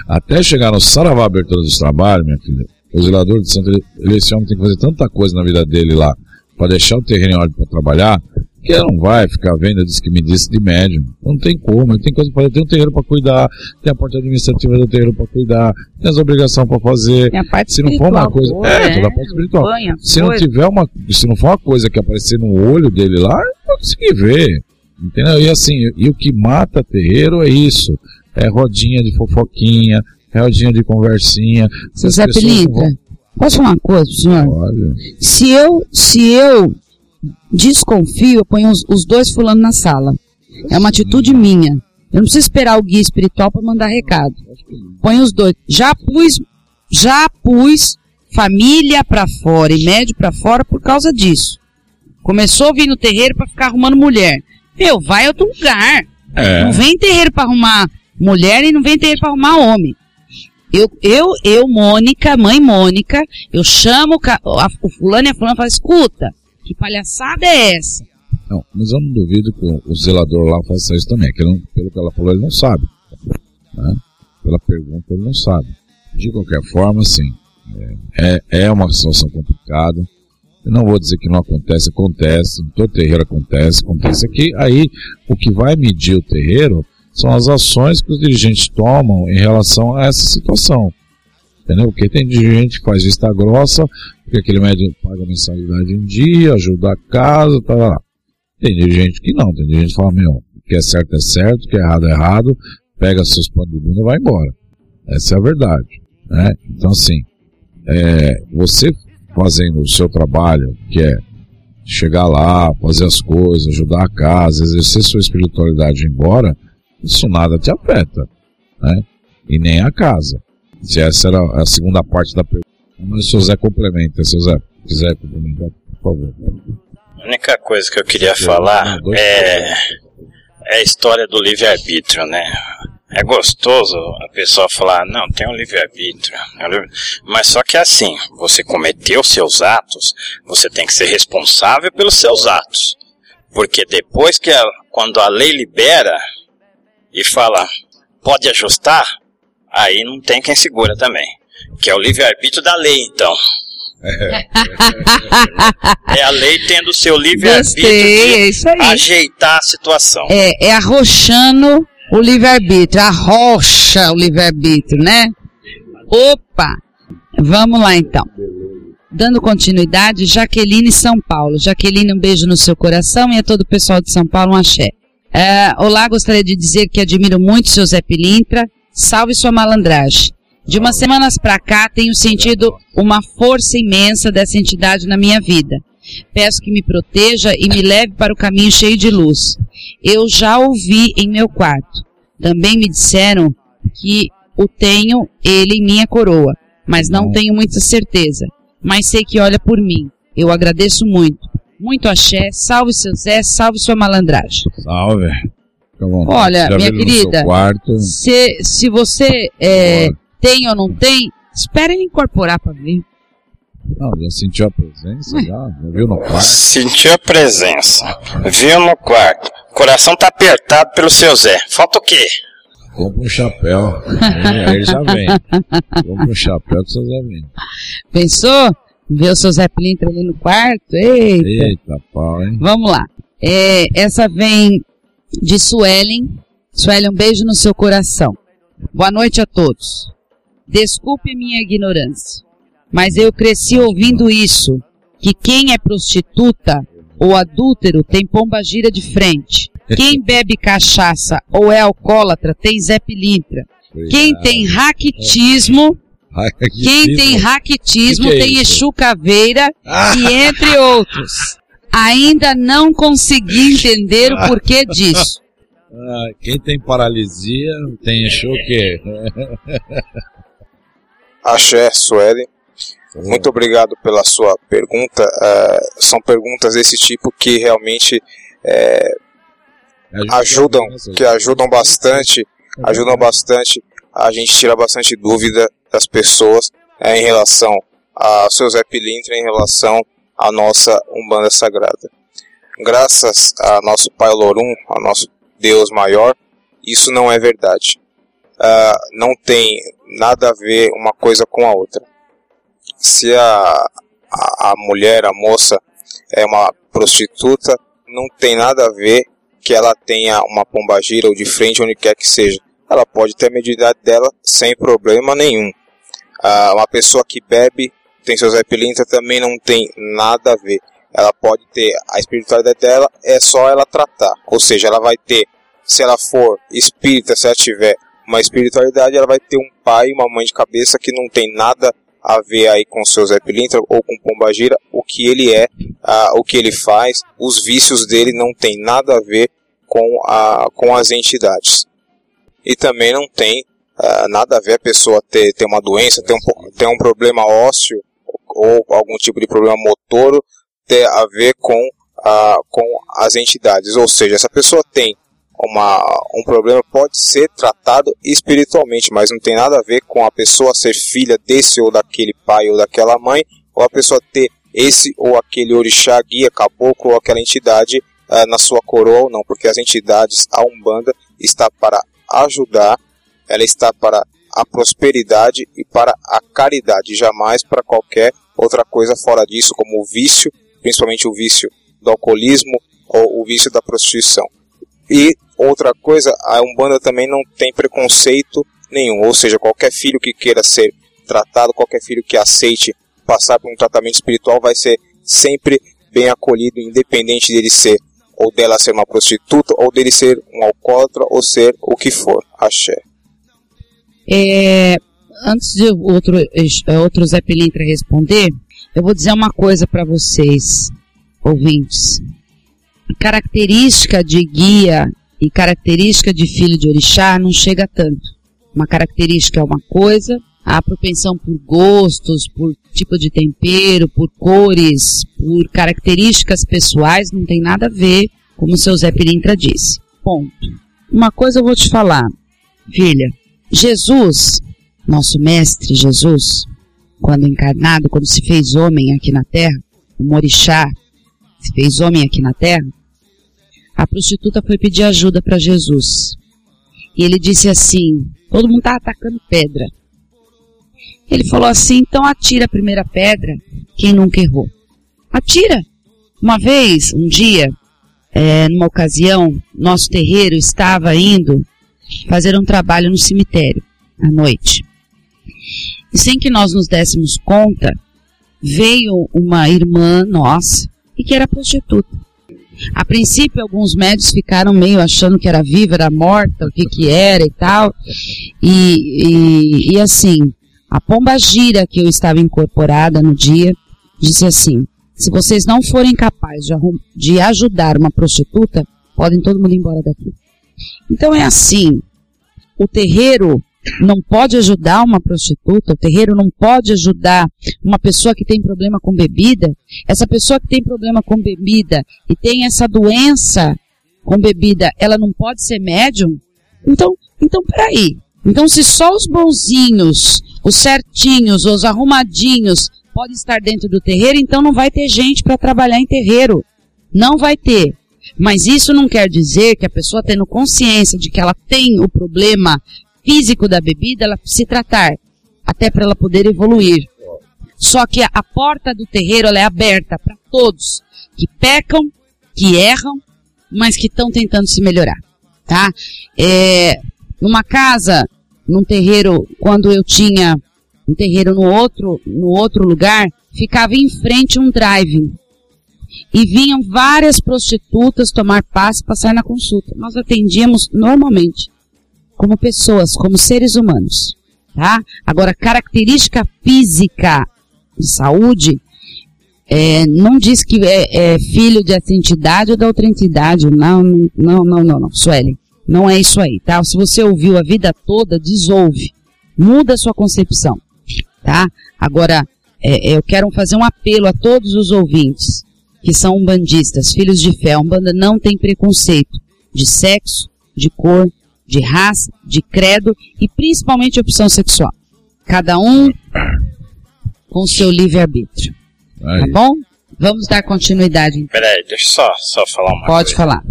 até chegar no Saravá Abertura dos Trabalhos, minha filha, o zelador de santo, ele- esse homem tem que fazer tanta coisa na vida dele lá, para deixar o terreno em ordem para trabalhar, que não vai ficar vendo, diz que me disse, de médium. Não tem como, tem coisa para fazer, tem um terreiro para cuidar, tem a parte administrativa do terreiro para cuidar, tem as obrigações para fazer. tem a parte Se não for uma coisa. boa, É, né? toda a parte espiritual. Banha, Se não coisa. tiver uma. Se não for uma coisa que aparecer no olho dele lá, não vai conseguir ver. Entendeu? E assim, e o que mata terreiro é isso. É rodinha de fofoquinha, é rodinha de conversinha. Se Zé não Pilintra, vão- posso falar uma coisa pro senhor? Olha, Se eu, se eu desconfio, eu ponho os, os dois fulano na sala. É uma atitude minha. Eu não preciso esperar o guia espiritual para mandar recado. Põe os dois. Já pus, já pus família para fora e médio para fora por causa disso. Começou a vir no terreiro para ficar arrumando mulher. Meu, vai outro lugar. É. Não vem terreiro para arrumar mulher e não vem terreiro para arrumar homem. Eu, eu, eu, Mônica, mãe Mônica, eu chamo o a- o fulano e a fulana e falo, escuta, que palhaçada é essa? Não, mas eu não duvido que o, zelador lá faça isso também. Que não- pelo que ela falou, ele não sabe. né? Pela pergunta, ele não sabe. De qualquer forma, assim, é, é é uma situação complicada. Eu não vou dizer que não acontece, acontece. Em todo terreiro acontece, acontece aqui. Aí, o que vai medir o terreiro são as ações que os dirigentes tomam em relação a essa situação. Entendeu? Porque tem gente que faz vista grossa, porque aquele médico paga mensalidade em dia, ajuda a casa, tá lá. Tem gente que não, tem gente que fala, meu, o que é certo é certo, o que é errado é errado, pega seus panos de bunda e vai embora. Essa é a verdade. Né? Então, assim, é, você fazendo o seu trabalho, que é chegar lá, fazer as coisas, ajudar a casa, exercer sua espiritualidade ir embora, isso nada te afeta. Né? E nem a casa. Se essa era a segunda parte da pergunta. Mas o seu Zé complementa, se o Zé quiser complementar, por favor. A única coisa que eu queria falar é, é a história do livre-arbítrio, né? É gostoso a pessoa falar, não, tem um livre-arbítrio. livre- Mas só que é assim, você cometeu seus atos, você tem que ser responsável pelos seus atos. Porque depois que, a, quando a lei libera e fala, pode ajustar, aí não tem quem segura também. Que é o livre-arbítrio da lei, então. [laughs] É a lei tendo o seu livre-arbítrio é ajeitar a situação. É, é arrochando o livre-arbítrio, arrocha o livre-arbítrio, né? Opa! Vamos lá então. Dando continuidade, Jaqueline São Paulo. Jaqueline, um beijo no seu coração e a todo o pessoal de São Paulo, um axé. É, olá, gostaria de dizer que admiro muito seu Zé Pilintra. Salve sua malandragem. De umas semanas pra cá, tenho sentido uma força imensa dessa entidade na minha vida. Peço que me proteja e me leve para o caminho cheio de luz. Eu já ouvi em meu quarto. Também me disseram que o tenho ele em minha coroa, mas não tenho muita certeza. Mas sei que olha por mim. Eu agradeço muito. Muito axé, salve seu Zé, salve sua malandragem. Salve. Vontade. Olha, Já minha seu querida, quarto. Se, se você é, tem ou não tem, espere ele incorporar para ver. Não, já sentiu a presença? Já? Já viu no quarto? Sentiu a presença. Viu no quarto. O coração tá apertado pelo seu Zé. Falta o quê? Compra um chapéu. Aí, aí já vem. Compra um chapéu que você já vem. Pensou? Ver o seu Zé Pilintra ali no quarto? Eita. Eita pau, hein? Vamos lá. É, essa vem de Suelen. Suelen, um beijo no seu coração. Boa noite a todos. Desculpe minha ignorância, mas eu cresci ouvindo isso, que quem é prostituta ou adúltero tem pomba gira de frente. Quem [laughs] bebe cachaça ou é alcoólatra tem Zé Pilintra. Quem tem raquitismo, quem tem raquitismo Que que é tem? Exu Caveira e entre outros. [laughs] Ainda não consegui entender o porquê disso. Ah, quem tem paralisia tem quê? Axé, Suelen. Muito obrigado pela sua pergunta. Uh, são perguntas desse tipo que realmente é, ajudam, que ajudam bastante, ajudam bastante a gente tirar bastante dúvida das pessoas é, em relação ao seu Zé Pilintra, em relação à nossa Umbanda Sagrada. Graças a nosso Pai Lorum, ao nosso Deus maior, isso não é verdade. Uh, não tem nada a ver uma coisa com a outra se a, a, a mulher, a moça, é uma prostituta, não tem nada a ver que ela tenha uma pombagira ou de frente, onde quer que seja. Ela pode ter a mediunidade dela sem problema nenhum. Ah, uma pessoa que bebe, tem seus epilintra, também não tem nada a ver. Ela pode ter a espiritualidade dela, é só ela tratar. Ou seja, ela vai ter, se ela for espírita, se ela tiver uma espiritualidade, ela vai ter um pai e uma mãe de cabeça que não tem nada a ver aí com seu Zé Pilintra ou com Pombagira, o que ele é, o que ele faz, os vícios dele não tem nada a ver com, a, com as entidades. E também não tem nada a ver a pessoa ter, ter uma doença, ter um, ter um problema ósseo ou algum tipo de problema motor ter a ver com, com as entidades. Ou seja, essa pessoa tem uma, um problema pode ser tratado espiritualmente, mas não tem nada a ver com a pessoa ser filha desse ou daquele pai ou daquela mãe, ou a pessoa ter esse ou aquele orixá, guia, caboclo ou aquela entidade uh, na sua coroa ou não, porque as entidades, a Umbanda está para ajudar, ela está para a prosperidade e para a caridade, jamais para qualquer outra coisa fora disso, como o vício, principalmente o vício do alcoolismo ou o vício da prostituição. E outra coisa, a Umbanda também não tem preconceito nenhum, ou seja, qualquer filho que queira ser tratado, qualquer filho que aceite passar por um tratamento espiritual vai ser sempre bem acolhido, independente dele ser ou dela ser uma prostituta, ou dele ser um alcoólatra, ou ser o que for. Axé. É, antes de outro, outro Zé Pilintra responder, eu vou dizer uma coisa para vocês, ouvintes característica de guia e característica de filho de orixá não chega tanto. Uma característica é uma coisa, a propensão por gostos, por tipo de tempero, por cores, por características pessoais não tem nada a ver, como o seu Zé Pirintra disse. Ponto. Uma coisa eu vou te falar, filha. Jesus, nosso mestre Jesus, quando encarnado, quando se fez homem aqui na terra, o orixá se fez homem aqui na terra, a prostituta foi pedir ajuda para Jesus. E ele disse assim: todo mundo está atacando pedra. Ele falou assim: então atira a primeira pedra, quem nunca errou. Atira! Uma vez, um dia, é, numa ocasião, nosso terreiro estava indo fazer um trabalho no cemitério, à noite. E sem que nós nos dessemos conta, veio uma irmã nossa, e que era prostituta. A princípio, alguns médicos ficaram meio achando que era viva, era morta, o que que era e tal. E, e, e assim, a pomba gira que eu estava incorporada no dia disse assim: se vocês não forem capazes de, de ajudar uma prostituta, podem todo mundo ir embora daqui. Então é assim: o terreiro não pode ajudar uma prostituta, o terreiro não pode ajudar uma pessoa que tem problema com bebida, essa pessoa que tem problema com bebida e tem essa doença com bebida, ela não pode ser médium? Então, então peraí. Então se só os bonzinhos, os certinhos, os arrumadinhos podem estar dentro do terreiro, então não vai ter gente para trabalhar em terreiro. Não vai ter. Mas isso não quer dizer que a pessoa tendo consciência de que ela tem o problema físico da bebida, ela se tratar, até para ela poder evoluir. Só que a, porta do terreiro é aberta para todos que pecam, que erram, mas que estão tentando se melhorar, tá? É, numa casa, num terreiro, quando eu tinha um terreiro no outro, no outro lugar, ficava em frente um driving. E vinham várias prostitutas tomar passe para sair na consulta. Nós atendíamos normalmente como pessoas, como seres humanos, tá? Agora, característica física de saúde é, não diz que é, é, filho dessa entidade ou da outra entidade. Não, não, não, não, não, Sueli. Não é isso aí, tá? Se você ouviu a vida toda, desouve. Muda a sua concepção, tá? Agora, é, eu quero fazer um apelo a todos os ouvintes que são umbandistas, filhos de fé. A Umbanda não tem preconceito de sexo, de cor, de raça, de credo e principalmente opção sexual. Cada um com seu livre-arbítrio. Tá bom? Vamos dar continuidade. Então. Peraí, deixa eu só, só falar uma Pode coisa. falar.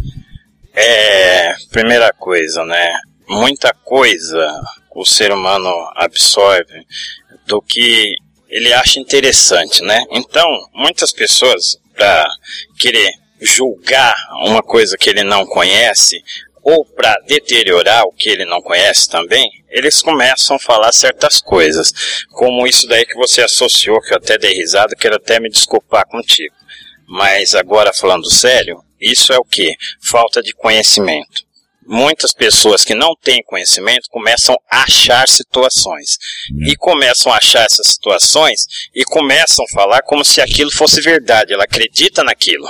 É, primeira coisa, né? Muita coisa o ser humano absorve do que ele acha interessante, né? Então, muitas pessoas, para querer julgar uma coisa que ele não conhece, ou para deteriorar o que ele não conhece também, eles começam a falar certas coisas, como isso daí que você associou, que eu até dei risada, quero até me desculpar contigo. Mas agora falando sério, isso é o que? Falta de conhecimento. Muitas pessoas que não têm conhecimento começam a achar situações. E começam a achar essas situações e começam a falar como se aquilo fosse verdade. Ela acredita naquilo.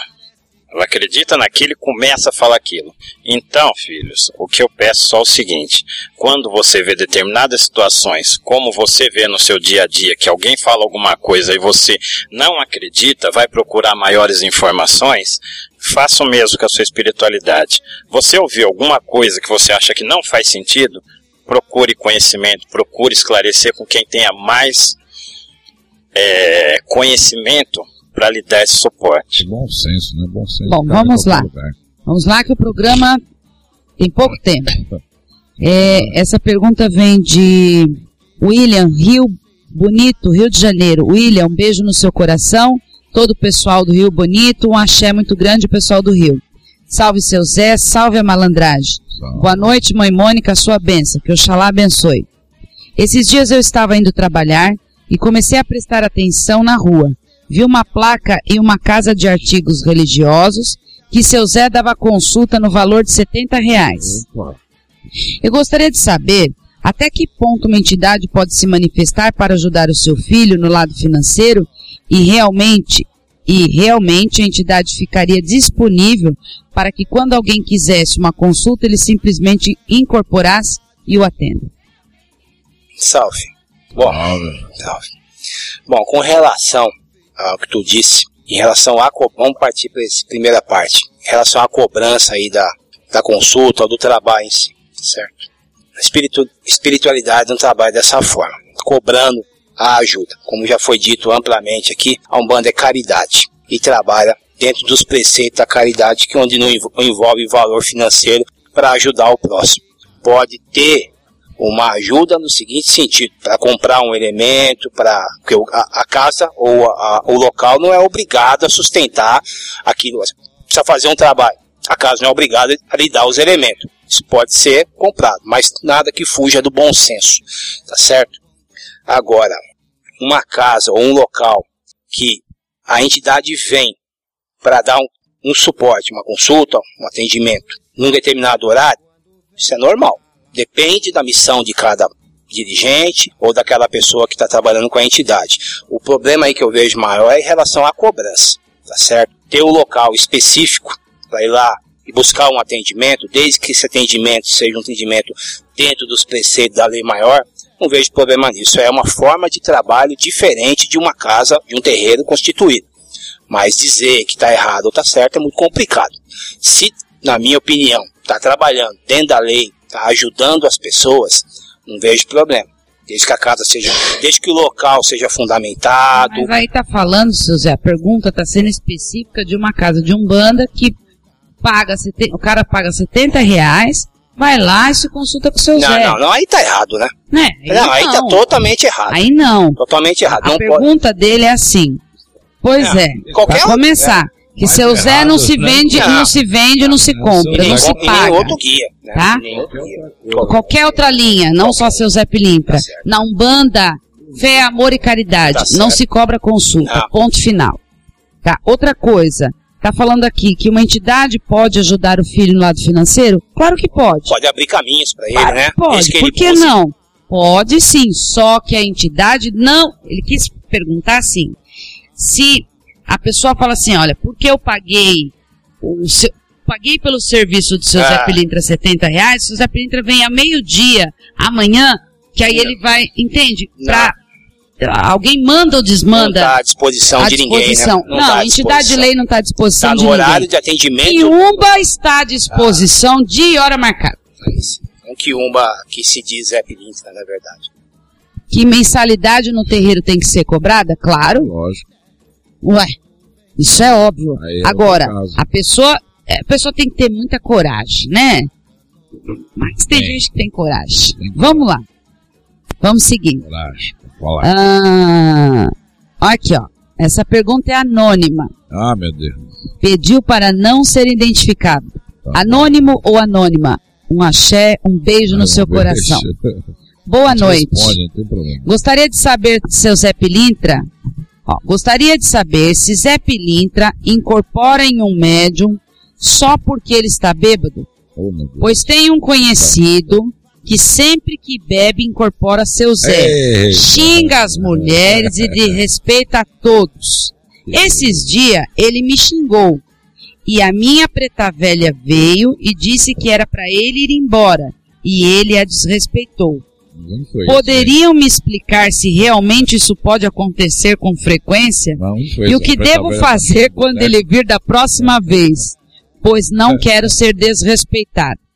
Ela acredita naquilo e começa a falar aquilo. Então, filhos, o que eu peço é só o seguinte: quando você vê determinadas situações, como você vê no seu dia a dia, que alguém fala alguma coisa e você não acredita, vai procurar maiores informações, faça o mesmo com a sua espiritualidade. Você ouviu alguma coisa que você acha que não faz sentido? Procure conhecimento, procure esclarecer com quem tenha mais é, conhecimento para lhe dar esse suporte. Bom senso, né? Bom senso. Bom, vamos lá. lugar. Vamos lá que o programa tem pouco tempo. É, essa pergunta vem de William Rio Bonito, Rio de Janeiro. William, um beijo no seu coração. Todo o pessoal do Rio Bonito, um axé muito grande, pessoal do Rio. Salve seu Zé, salve a malandragem. Salve. Boa noite, mãe Mônica, sua benção, que Oxalá abençoe. Esses dias eu estava indo trabalhar e comecei a prestar atenção na rua. Vi uma placa em uma casa de artigos religiosos que seu Zé dava consulta no valor de 70 reais. Eu gostaria de saber até que ponto uma entidade pode se manifestar para ajudar o seu filho no lado financeiro e realmente e realmente a entidade ficaria disponível para que quando alguém quisesse uma consulta ele simplesmente incorporasse e o atenda. Salve. Bom, Salve. salve. Bom, com relação ao que tu disse, em relação à vamos partir para essa primeira parte, em relação à cobrança aí da, da consulta do trabalho em si, certo? A espiritu, espiritualidade não trabalha dessa forma, cobrando a ajuda. Como já foi dito amplamente aqui, a Umbanda é caridade e trabalha dentro dos preceitos da caridade, que é onde não envo- envolve valor financeiro para ajudar o próximo. Pode ter uma ajuda no seguinte sentido, para comprar um elemento, para o- a, a casa ou a- a- o local não é obrigado a sustentar aquilo. Precisa fazer um trabalho. A casa não é obrigada a lhe dar os elementos. Isso pode ser comprado, mas nada que fuja do bom senso, tá certo? Agora, uma casa ou um local que a entidade vem para dar um, um suporte, uma consulta, um atendimento, num determinado horário, isso é normal. Depende da missão de cada dirigente ou daquela pessoa que está trabalhando com a entidade. O problema aí que eu vejo maior é em relação à cobrança, tá certo? Ter o local específico para ir lá e buscar um atendimento, desde que esse atendimento seja um atendimento dentro dos preceitos da lei maior, não vejo problema nisso. É uma forma de trabalho diferente de uma casa, de um terreiro constituído. Mas dizer que está errado ou está certo é muito complicado. Se, na minha opinião, está trabalhando dentro da lei, está ajudando as pessoas, não vejo problema. Desde que a casa seja, desde que o local seja fundamentado. Mas aí tá falando, Zé, a pergunta tá sendo específica de uma casa de umbanda que paga, o cara paga 70 reais, vai lá e se consulta com o seu Não, Zé. não, não, aí tá errado, né? Né? Não, aí tá totalmente errado. Aí não. Totalmente errado. A Não pode. pergunta dele é assim. Pois Não, é, qualquer para um- começar, que Mais seu Zé não errado, se né? vende, Não. não se vende, não se Não, compra, sim, não E se paga. outro guia. Né? Tá? Outro guia. Qualquer outra linha, não só seu Zé Pilintra. Tá. Na Umbanda, fé, amor e caridade. Tá não se cobra consulta. Não. Ponto final. Tá? Outra coisa, tá falando aqui que uma entidade pode ajudar o filho no lado financeiro? Claro que pode. Pode abrir caminhos para ele, Claro né? pode. Que Por que busque. não? Pode sim, só que a entidade não. Ele quis perguntar assim: se a pessoa fala assim, olha, porque eu paguei o seu, paguei pelo serviço do seu Zé Ah. Pilintra 70 reais, o Zé Pilintra vem a meio-dia, amanhã, que aí Não. ele vai, entende? Não. Alguém manda ou desmanda? Não está à disposição à de disposição. ninguém, né? Não, tá à a entidade de lei não está à disposição Está de no horário ninguém. de atendimento. Quiumba está à disposição de hora marcada. Um quiumba que se diz Zé Pilintra, na verdade. Que mensalidade no terreiro tem que ser cobrada? Claro. Lógico. Ué, isso é óbvio. Aí é Agora, a pessoa, é, a pessoa tem que ter muita coragem, né? Mas tem Tem. gente que tem coragem. Tem. Vamos lá. Vamos seguir. Coragem. Falar. Ah, aqui, ó. Essa pergunta é anônima. Ah, meu Deus. Pediu para não ser identificado. Tá. Anônimo ou anônima? Um axé, um beijo no Um seu beijo. coração. [laughs] Boa Te noite. Responde. Gostaria de saber, seu Zé Pilintra, ó, gostaria de saber se Zé Pilintra incorpora em um médium só porque ele está bêbado, Oh, pois tem um conhecido que sempre que bebe incorpora seu Zé, Ei, xinga as mulheres e desrespeita a todos. Esses dias ele me xingou e a minha preta velha veio e disse que era para ele ir embora e ele a desrespeitou. Poderiam me explicar se realmente isso pode acontecer com frequência? E o que devo fazer quando ele vir da próxima vez? Pois não [laughs] quero ser desrespeitado.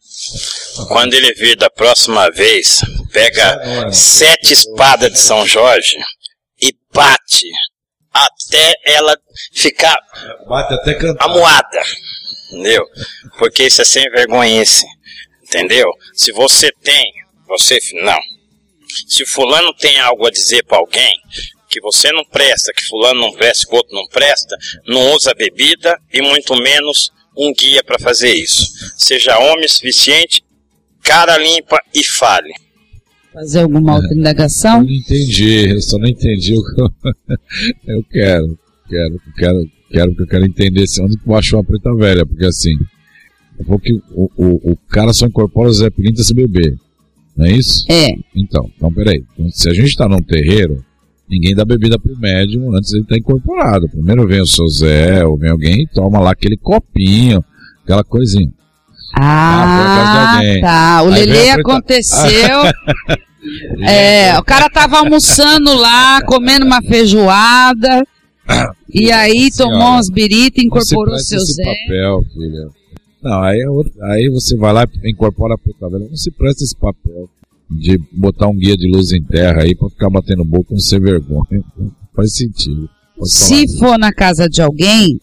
Quando ele vir da próxima vez, pega sete espadas de São Jorge e bate até ela ficar Bate até cantar. amuada. Entendeu? Porque isso é sem vergonhice. Entendeu? Se você tem, você não. Se fulano tem algo a dizer para alguém que você não presta, que fulano não presta, que o outro não presta, não usa bebida e muito menos um guia para fazer isso. Seja homem suficiente, cara limpa e fale. Fazer alguma outra indagação? Eu não entendi, eu só não entendi o que eu, [laughs] eu quero. Quero, quero, quero, porque eu quero entender se onde que eu acho uma preta velha, porque assim, eu vou que o, o, o cara só incorpora o Zé Pilintra se beber. Não é isso? É. Então, então peraí. Então, se a gente tá num terreiro, ninguém dá bebida pro médium antes ele tá incorporado. Primeiro vem o seu Zé, ou vem alguém e toma lá aquele copinho, aquela coisinha. Ah, Ah, alguém. tá. O Aí Lele aconteceu. [laughs] É, o cara tava almoçando lá, comendo uma feijoada. [coughs] E aí tomou Senhora, umas biritas e Não se incorporou seu Zé. papel, filha. Não, aí, é aí você vai lá e incorpora a preta velha. Não se presta esse papel de botar um guia de luz em terra aí pra ficar batendo boca e não ser vergonha. Não faz sentido. Se falar. for na casa de alguém,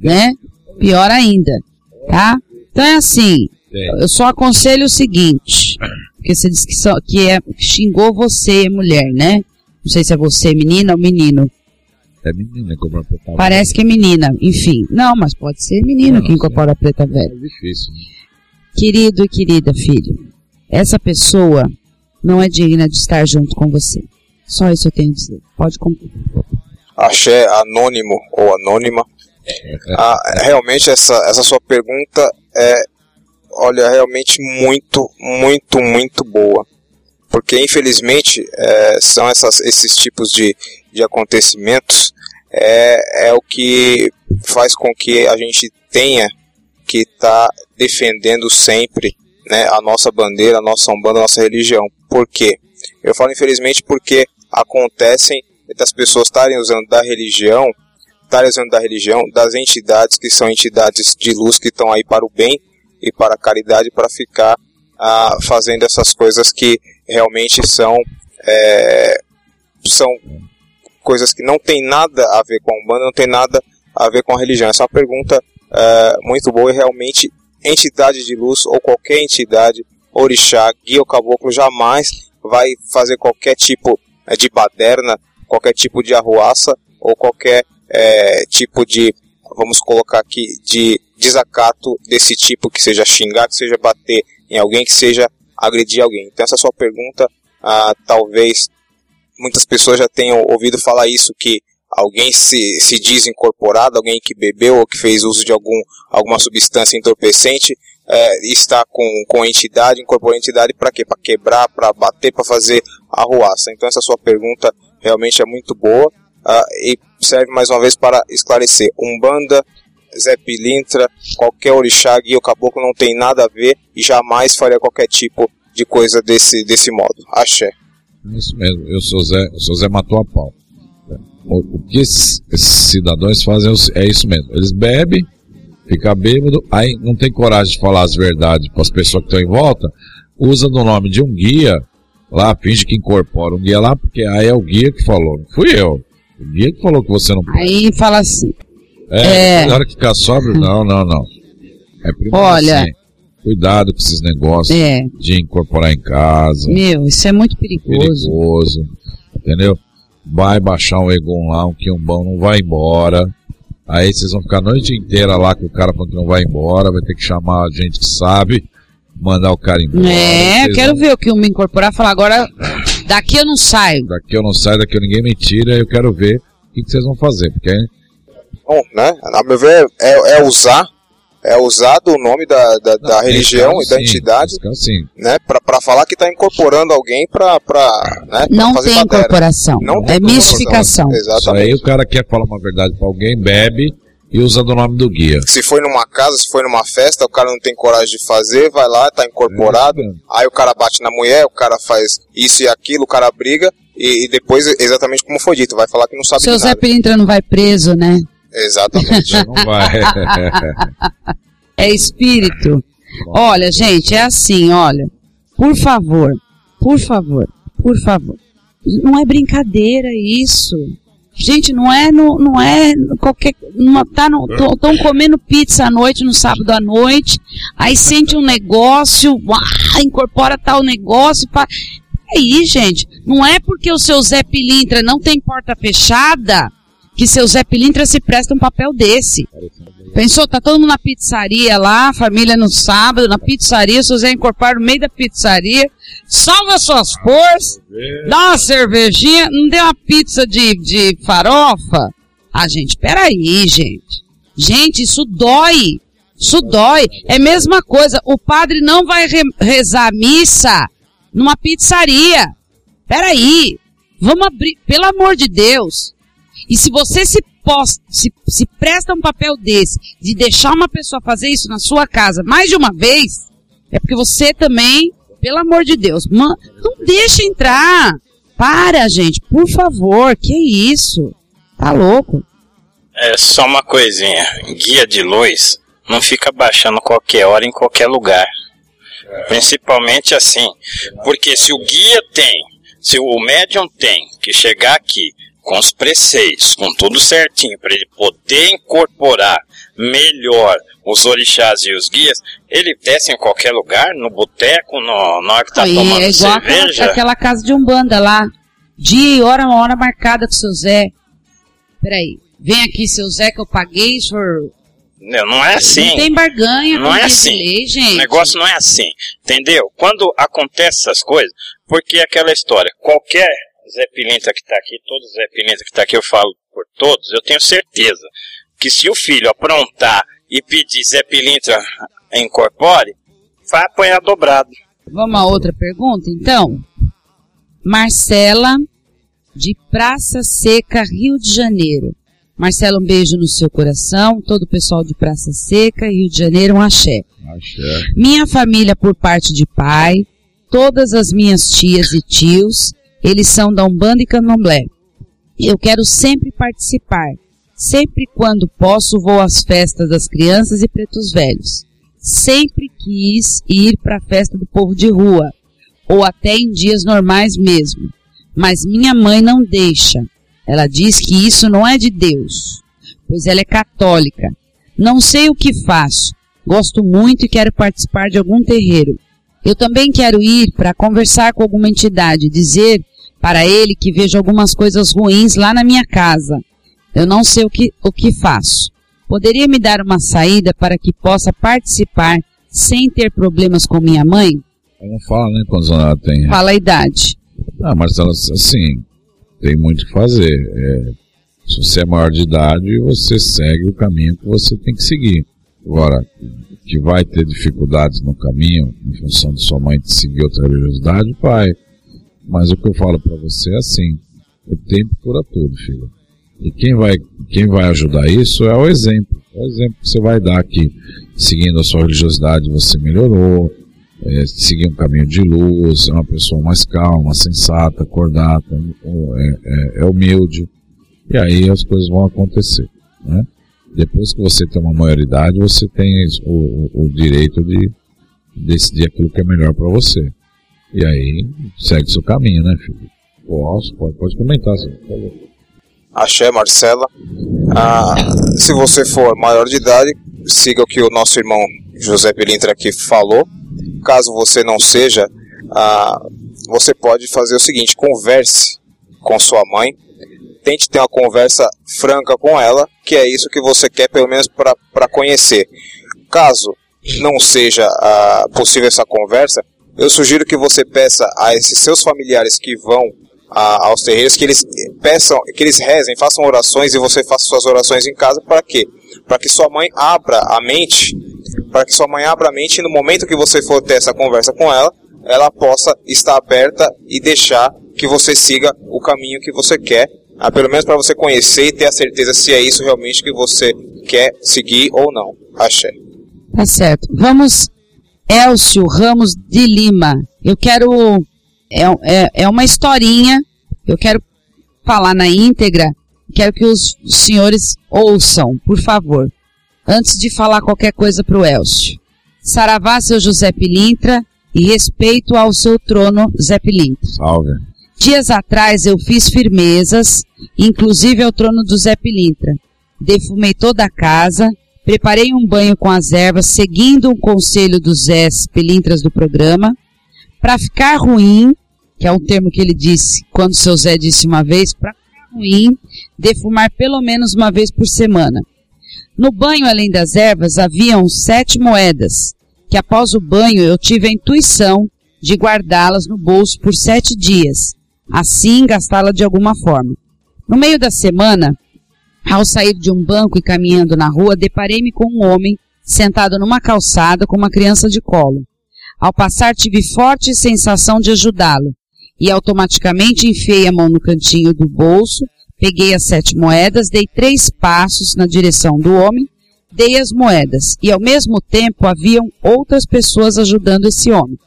né? Pior ainda, tá? Então é assim, eu só aconselho o seguinte, porque você disse que, só, que é, xingou você, mulher, né? Não sei se é você, menina ou menino. É menina que compra preta Parece que é menina, enfim. Não, mas pode ser menino Não, que incorpora preta velha. velha. É difícil. Querido e querida filho, essa pessoa não é digna de estar junto com você. Só isso eu tenho a dizer. Pode concluir. Axé anônimo ou anônima. Ah, realmente essa, essa sua pergunta é, olha, realmente muito, muito, muito boa. Porque infelizmente é, são essas, esses tipos de, de acontecimentos é, é o que faz com que a gente tenha que estar defendendo sempre né, a nossa bandeira, a nossa umbanda, a nossa religião. Por quê? Eu falo infelizmente porque acontecem das pessoas estarem usando da religião, estarem usando da religião, das entidades que são entidades de luz que estão aí para o bem e para a caridade, para ficar ah, fazendo essas coisas que realmente são é, são coisas que não tem nada a ver com a Umbanda, não tem nada a ver com a religião. Essa é uma pergunta é, muito boa e realmente entidade de luz ou qualquer entidade, orixá, guia ou caboclo jamais vai fazer qualquer tipo eh, de baderna, qualquer tipo de arruaça ou qualquer eh, tipo de, vamos colocar aqui, de desacato desse tipo, que seja xingar, que seja bater em alguém, que seja agredir alguém. Então essa sua pergunta, ah, talvez muitas pessoas já tenham ouvido falar isso, que alguém se, se diz incorporado, alguém que bebeu ou que fez uso de algum, alguma substância entorpecente, é, está com, com entidade, incorporou entidade para quê? Para quebrar, para bater, para fazer arruaça. Então essa sua pergunta realmente é muito boa ah, e serve mais uma vez para esclarecer. Umbanda, Zé Pilintra, qualquer orixá, guia ou caboclo não tem nada a ver e jamais faria qualquer tipo de coisa desse, desse modo. Axé. Isso mesmo, eu, o seu Zé, o seu Zé matou a pau. O, o que esses, esses cidadãos fazem é isso mesmo. Eles bebem, fica bêbado, aí não tem coragem de falar as verdades para as pessoas que estão em volta, usa do nome de um guia lá, finge que incorpora um guia lá, porque aí é o guia que falou, não fui eu. O guia que falou que você não pode. Aí fala assim. É, é... na hora que ficar sóbrio, não, não, não. É Olha, assim, cuidado com esses negócios é. de incorporar em casa. Meu, isso é muito perigoso. Perigoso, entendeu? Vai baixar um Egon lá, um bom não vai embora. Aí vocês vão ficar a noite inteira lá com o cara falando que não vai embora, vai ter que chamar a gente que sabe, mandar o cara embora. É, quero vão... ver o que me incorporar falar agora, daqui eu não saio. Daqui eu não saio, daqui ninguém me tira, eu quero ver o que, que vocês vão fazer, porque... Bom, né, a meu ver, é, é usar é usado o nome da, da, da religião e da sim, entidade né, para falar que está incorporando alguém para né, não tem incorporação. Não é mistificação. Exatamente. Isso aí o cara quer falar uma verdade para alguém bebe e usa do nome do guia. Se foi numa casa se foi numa festa o cara não tem coragem de fazer vai lá está incorporado é, aí o cara bate na mulher o cara faz isso e aquilo o cara briga e, e depois exatamente como foi dito vai falar que não sabe seu Zé Pilintra não vai preso né Exatamente. Não vai. [laughs] é espírito. Olha, gente, é assim, olha. Por favor, por favor, por favor. Não é brincadeira isso. Gente, não é no, não é qualquer, não tá no, tão comendo pizza à noite no sábado à noite, aí sente um negócio, uah, incorpora tal negócio, pá. aí, gente, não é porque o seu Zé Pilintra não tem porta fechada que seu Zé Pilintra se presta um papel desse. Pensou, tá todo mundo na pizzaria lá, família no sábado, na pizzaria, seu Zé incorpora no meio da pizzaria, salva suas forças, dá uma cervejinha, não deu uma pizza de, de farofa? Ah, gente, peraí, gente. Gente, isso dói. Isso dói. É a mesma coisa. O padre não vai re rezar missa numa pizzaria. Peraí. Vamos abrir. Pelo amor de Deus. E se você se, posta, se, se presta um papel desse, de deixar uma pessoa fazer isso na sua casa mais de uma vez, é porque você também, pelo amor de Deus, man, não deixa entrar. Para, gente, por favor, que isso? Tá louco? É só uma coisinha. Guia de luz não fica baixando qualquer hora em qualquer lugar. Principalmente assim. Porque se o guia tem, se o médium tem que chegar aqui com os preceitos, com tudo certinho, para ele poder incorporar melhor os orixás e os guias, ele desce em qualquer lugar, no boteco, no, na hora que tá tomando é igual cerveja. Aquela, aquela casa de Umbanda lá. Dia e hora, uma hora marcada com o seu Zé. Peraí, vem aqui, seu Zé, que eu paguei, senhor. Não, não é assim. Não tem barganha, não é assim. Lei, gente. O negócio não é assim, entendeu? Quando acontece essas coisas, porque é aquela história, qualquer Zé Pilintra que está aqui, todo Zé Pilintra que está aqui, eu falo por todos, eu tenho certeza que se o filho aprontar e pedir Zé Pilintra incorpore, vai apanhar dobrado. Vamos a outra pergunta, então? Marcela, de Praça Seca, Rio de Janeiro. Marcela, um beijo no seu coração. Todo o pessoal de Praça Seca, Rio de Janeiro, um axé. axé. Minha família por parte de pai, todas as minhas tias e tios, eles são da Umbanda e Candomblé. Eu quero sempre participar. Sempre quando posso vou às festas das crianças e pretos velhos. Sempre quis ir para a festa do povo de rua, ou até em dias normais mesmo. Mas minha mãe não deixa. Ela diz que isso não é de Deus, pois ela é católica. Não sei o que faço. Gosto muito e quero participar de algum terreiro. Eu também quero ir para conversar com alguma entidade, dizer para ele que vejo algumas coisas ruins lá na minha casa. Eu não sei o que, o que faço. Poderia me dar uma saída para que possa participar sem ter problemas com minha mãe? Não fala, né, quantos anos ela tem. Fala a idade. Ah, Marcela, assim, tem muito o que fazer. É, se você é maior de idade, você segue o caminho que você tem que seguir. Agora, que vai ter dificuldades no caminho, em função de sua mãe seguir outra religiosidade, vai. Mas o que eu falo para você é assim: o tempo cura tudo, filho. E quem vai, quem vai ajudar isso é o exemplo. É o exemplo que você vai dar que, seguindo a sua religiosidade, você melhorou, é, seguir um caminho de luz, é uma pessoa mais calma, sensata, acordada, é, é, é humilde. E aí as coisas vão acontecer. Né? Depois que você tem uma maioridade, você tem o, o, o direito de decidir aquilo que é melhor para você. E aí segue seu caminho, né, filho? Posso, pode, pode comentar, sim. Axé, Marcela. Ah, se você for maior de idade, siga o que o nosso irmão José Pelintra aqui falou. Caso você não seja, ah, você pode fazer o seguinte: converse com sua mãe, tente ter uma conversa franca com ela, que é isso que você quer, pelo menos para conhecer. Caso não seja ah, possível essa conversa, eu sugiro que você peça a esses seus familiares que vão a, aos terreiros que eles peçam, que eles rezem, façam orações e você faça suas orações em casa para quê? Para que sua mãe abra a mente, para que sua mãe abra a mente e no momento que você for ter essa conversa com ela, ela possa estar aberta e deixar que você siga o caminho que você quer, ah, pelo menos para você conhecer e ter a certeza se é isso realmente que você quer seguir ou não. Axé. Tá certo. Vamos, Elcio Ramos de Lima. Eu quero é, é, é uma historinha, eu quero falar na íntegra, quero que os senhores ouçam, por favor, antes de falar qualquer coisa para o Elcio. Saravá, seu José Pilintra, e respeito ao seu trono, Zé Pilintra. Salve. Dias atrás eu fiz firmezas, inclusive ao trono do Zé Pilintra. Defumei toda a casa, preparei um banho com as ervas, seguindo o conselho dos Zé Pilintras do programa. Para ficar ruim, que é um termo que ele disse quando seu Zé disse uma vez, para ficar ruim, defumar pelo menos uma vez por semana. No banho, além das ervas, haviam sete moedas, que após o banho eu tive a intuição de guardá-las no bolso por sete dias, assim gastá-la de alguma forma. No meio da semana, ao sair de um banco e caminhando na rua, deparei-me com um homem sentado numa calçada com uma criança de colo. Ao passar, tive forte sensação de ajudá-lo, e automaticamente enfiei a mão no cantinho do bolso, peguei as sete moedas, dei três passos na direção do homem, dei as moedas e ao mesmo tempo haviam outras pessoas ajudando esse homem,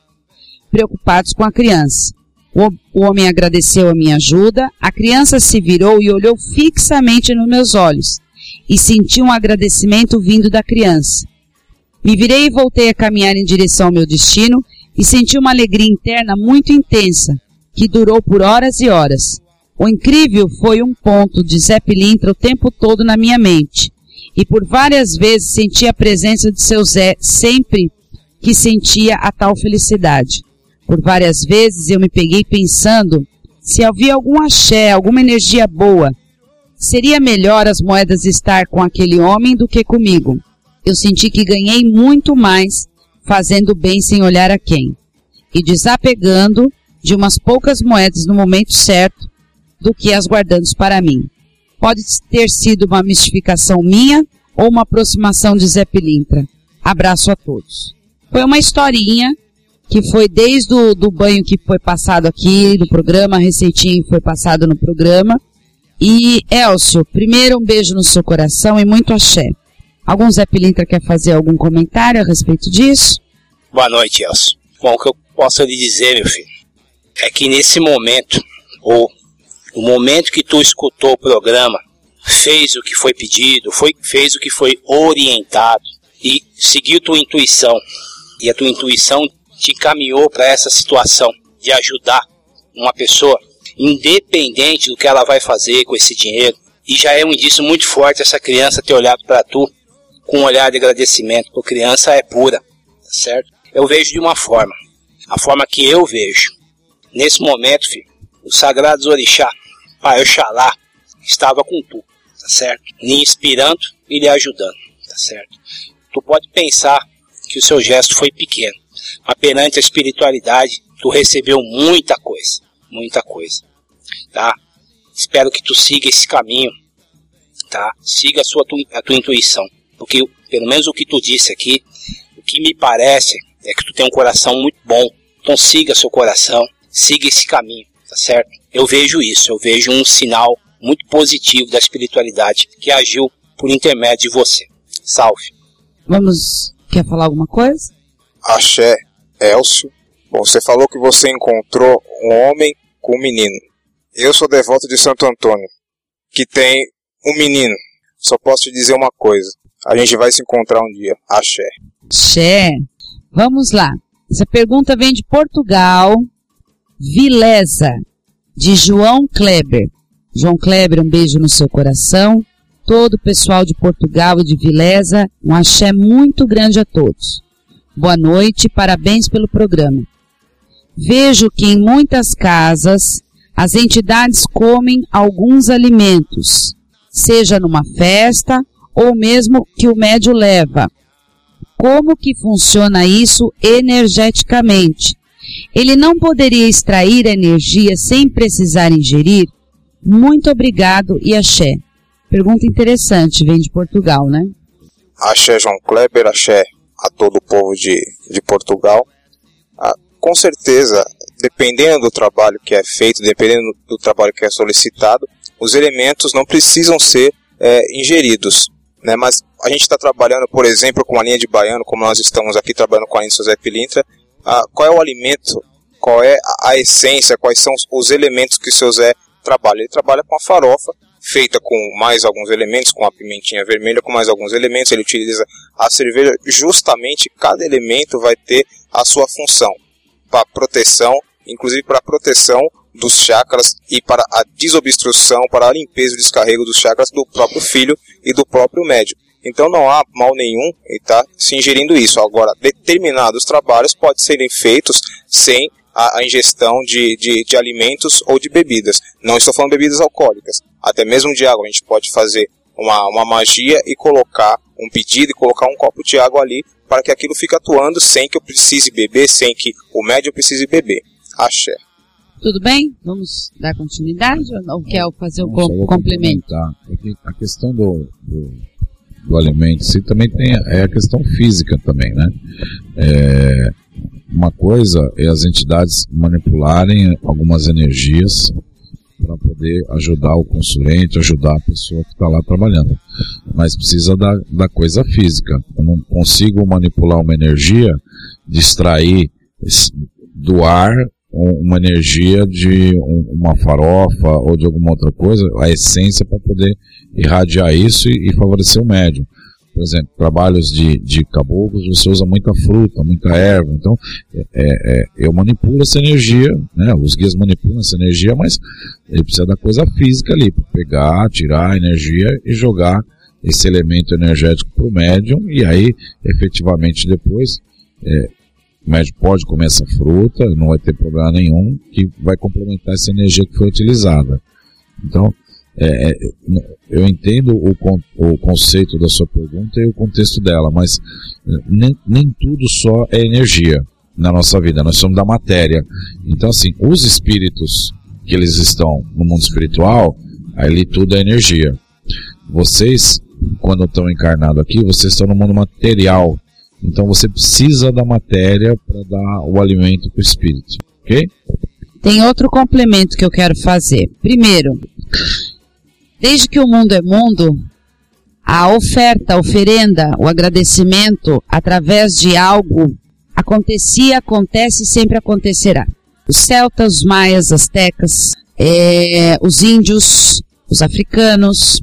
preocupados com a criança. O, homem agradeceu a minha ajuda, a criança se virou e olhou fixamente nos meus olhos e senti um agradecimento vindo da criança. Me virei e voltei a caminhar em direção ao meu destino e senti uma alegria interna muito intensa, que durou por horas e horas. O incrível foi um ponto de Zé Pilintra o tempo todo na minha mente. E por várias vezes senti a presença de seu Zé sempre que sentia a tal felicidade. Por várias vezes eu me peguei pensando se havia algum axé, alguma energia boa. Seria melhor as moedas estar com aquele homem do que comigo. Eu senti que ganhei muito mais fazendo bem sem olhar a quem. E desapegando, de umas poucas moedas no momento certo do que as guardando para mim. Pode ter sido uma mistificação minha ou uma aproximação de Zé Pilintra. Abraço a todos. Foi uma historinha que foi desde o do banho que foi passado aqui no programa, a receitinha que foi passado no programa. E Elcio, primeiro um beijo no seu coração e muito axé. Algum Zé Pilintra quer fazer algum comentário a respeito disso? Boa noite, Elcio. Bom, o que eu posso lhe dizer, meu filho, é que nesse momento, ou o momento que tu escutou o programa, fez o que foi pedido, foi, fez o que foi orientado e seguiu tua intuição, e a tua intuição te encaminhou para essa situação de ajudar uma pessoa, independente do que ela vai fazer com esse dinheiro, e já é um indício muito forte essa criança ter olhado para tu com um olhar de agradecimento, porque criança é pura, tá certo? Eu vejo de uma forma, a forma que eu vejo. Nesse momento, filho, os sagrados orixá, Pai Oxalá, estava com tu, tá certo? Lhe inspirando e lhe ajudando, tá certo? Tu pode pensar que o seu gesto foi pequeno, mas perante a espiritualidade, tu recebeu muita coisa, muita coisa, tá? Espero que tu siga esse caminho, tá? Siga a, sua, a tua intuição, porque pelo menos o que tu disse aqui, o que me parece é que tu tem um coração muito bom, então siga seu coração, siga esse caminho, tá certo? Eu vejo isso, eu vejo um sinal muito positivo da espiritualidade que agiu por intermédio de você. Salve. Vamos. Quer falar alguma coisa? Axé, Elcio. Bom, você falou que você encontrou um homem com um menino. Eu sou devoto de Santo Antônio, que tem um menino. Só posso te dizer uma coisa. A gente vai se encontrar um dia. Axé. Axé. Vamos lá. Essa pergunta vem de Portugal. Vilesa, de João Kleber. João Kleber, um beijo no seu coração. Todo o pessoal de Portugal e de Vilesa, um axé muito grande a todos. Boa noite, parabéns pelo programa. Vejo que em muitas casas as entidades comem alguns alimentos, seja numa festa ou mesmo que o médio leva. Como que funciona isso energeticamente? Ele não poderia extrair energia sem precisar ingerir? Muito obrigado e axé. Pergunta interessante, vem de Portugal, né? Axé João Kleber, axé a todo o povo de, de Portugal. Ah, com certeza, dependendo do trabalho que é feito, dependendo do trabalho que é solicitado, os elementos não precisam ser é, ingeridos. Né? Mas a gente está trabalhando, por exemplo, com a linha de baiano, como nós estamos aqui trabalhando com a linha de José Pilintra, ah, qual é o alimento, qual é a, essência, quais são os elementos que o seu Zé trabalha. Ele trabalha com a farofa, feita com mais alguns elementos, com a pimentinha vermelha, com mais alguns elementos. Ele utiliza a cerveja, justamente cada elemento vai ter a sua função para proteção, inclusive para proteção dos chakras e para a desobstrução, para a limpeza e descarrego dos chakras do próprio filho e do próprio médico. Então não há mal nenhum em estar tá se ingerindo isso. Agora, determinados trabalhos podem serem feitos sem a, ingestão de, de, de, alimentos ou de bebidas. Não estou falando bebidas alcoólicas, até mesmo de água. A gente pode fazer uma, uma magia e colocar um pedido e colocar um copo de água ali para que aquilo fique atuando sem que eu precise beber, sem que o médium precise beber. Axé. Tudo bem? Vamos dar continuidade ou quer fazer o um complemento? É a questão do, do, do alimento si também tem é a questão física também, né? É, uma coisa é as entidades manipularem algumas energias para poder ajudar o consulente, ajudar a pessoa que está lá trabalhando. Mas precisa da, da coisa física. Eu não consigo manipular uma energia, distrair do ar uma energia de uma farofa ou de alguma outra coisa, a essência para poder irradiar isso e, e favorecer o médium por exemplo, trabalhos de, de caboclos, você usa muita fruta, muita erva, então é, é, é, eu manipulo essa energia, né, os guias manipulam essa energia, mas ele precisa da coisa física ali, para pegar, tirar a energia e jogar esse elemento energético para o médium, e aí, efetivamente, depois, é, o médium pode comer essa fruta, não vai ter problema nenhum, que vai complementar essa energia que foi utilizada. Então, é, é, eu entendo o, o, conceito da sua pergunta e o contexto dela, mas é, nem, nem tudo só é energia na nossa vida, nós somos da matéria. Então, assim, os espíritos que eles estão no mundo espiritual, ali tudo é energia. Vocês, quando estão encarnados aqui, vocês estão no mundo material. Então você precisa da matéria para dar o alimento para o espírito, ok? Tem outro complemento que eu quero fazer. Primeiro, Desde que o mundo é mundo, a oferta, a oferenda, o agradecimento através de algo acontecia, acontece e sempre acontecerá. Os celtas, os maias, as tecas, é, os índios, os africanos,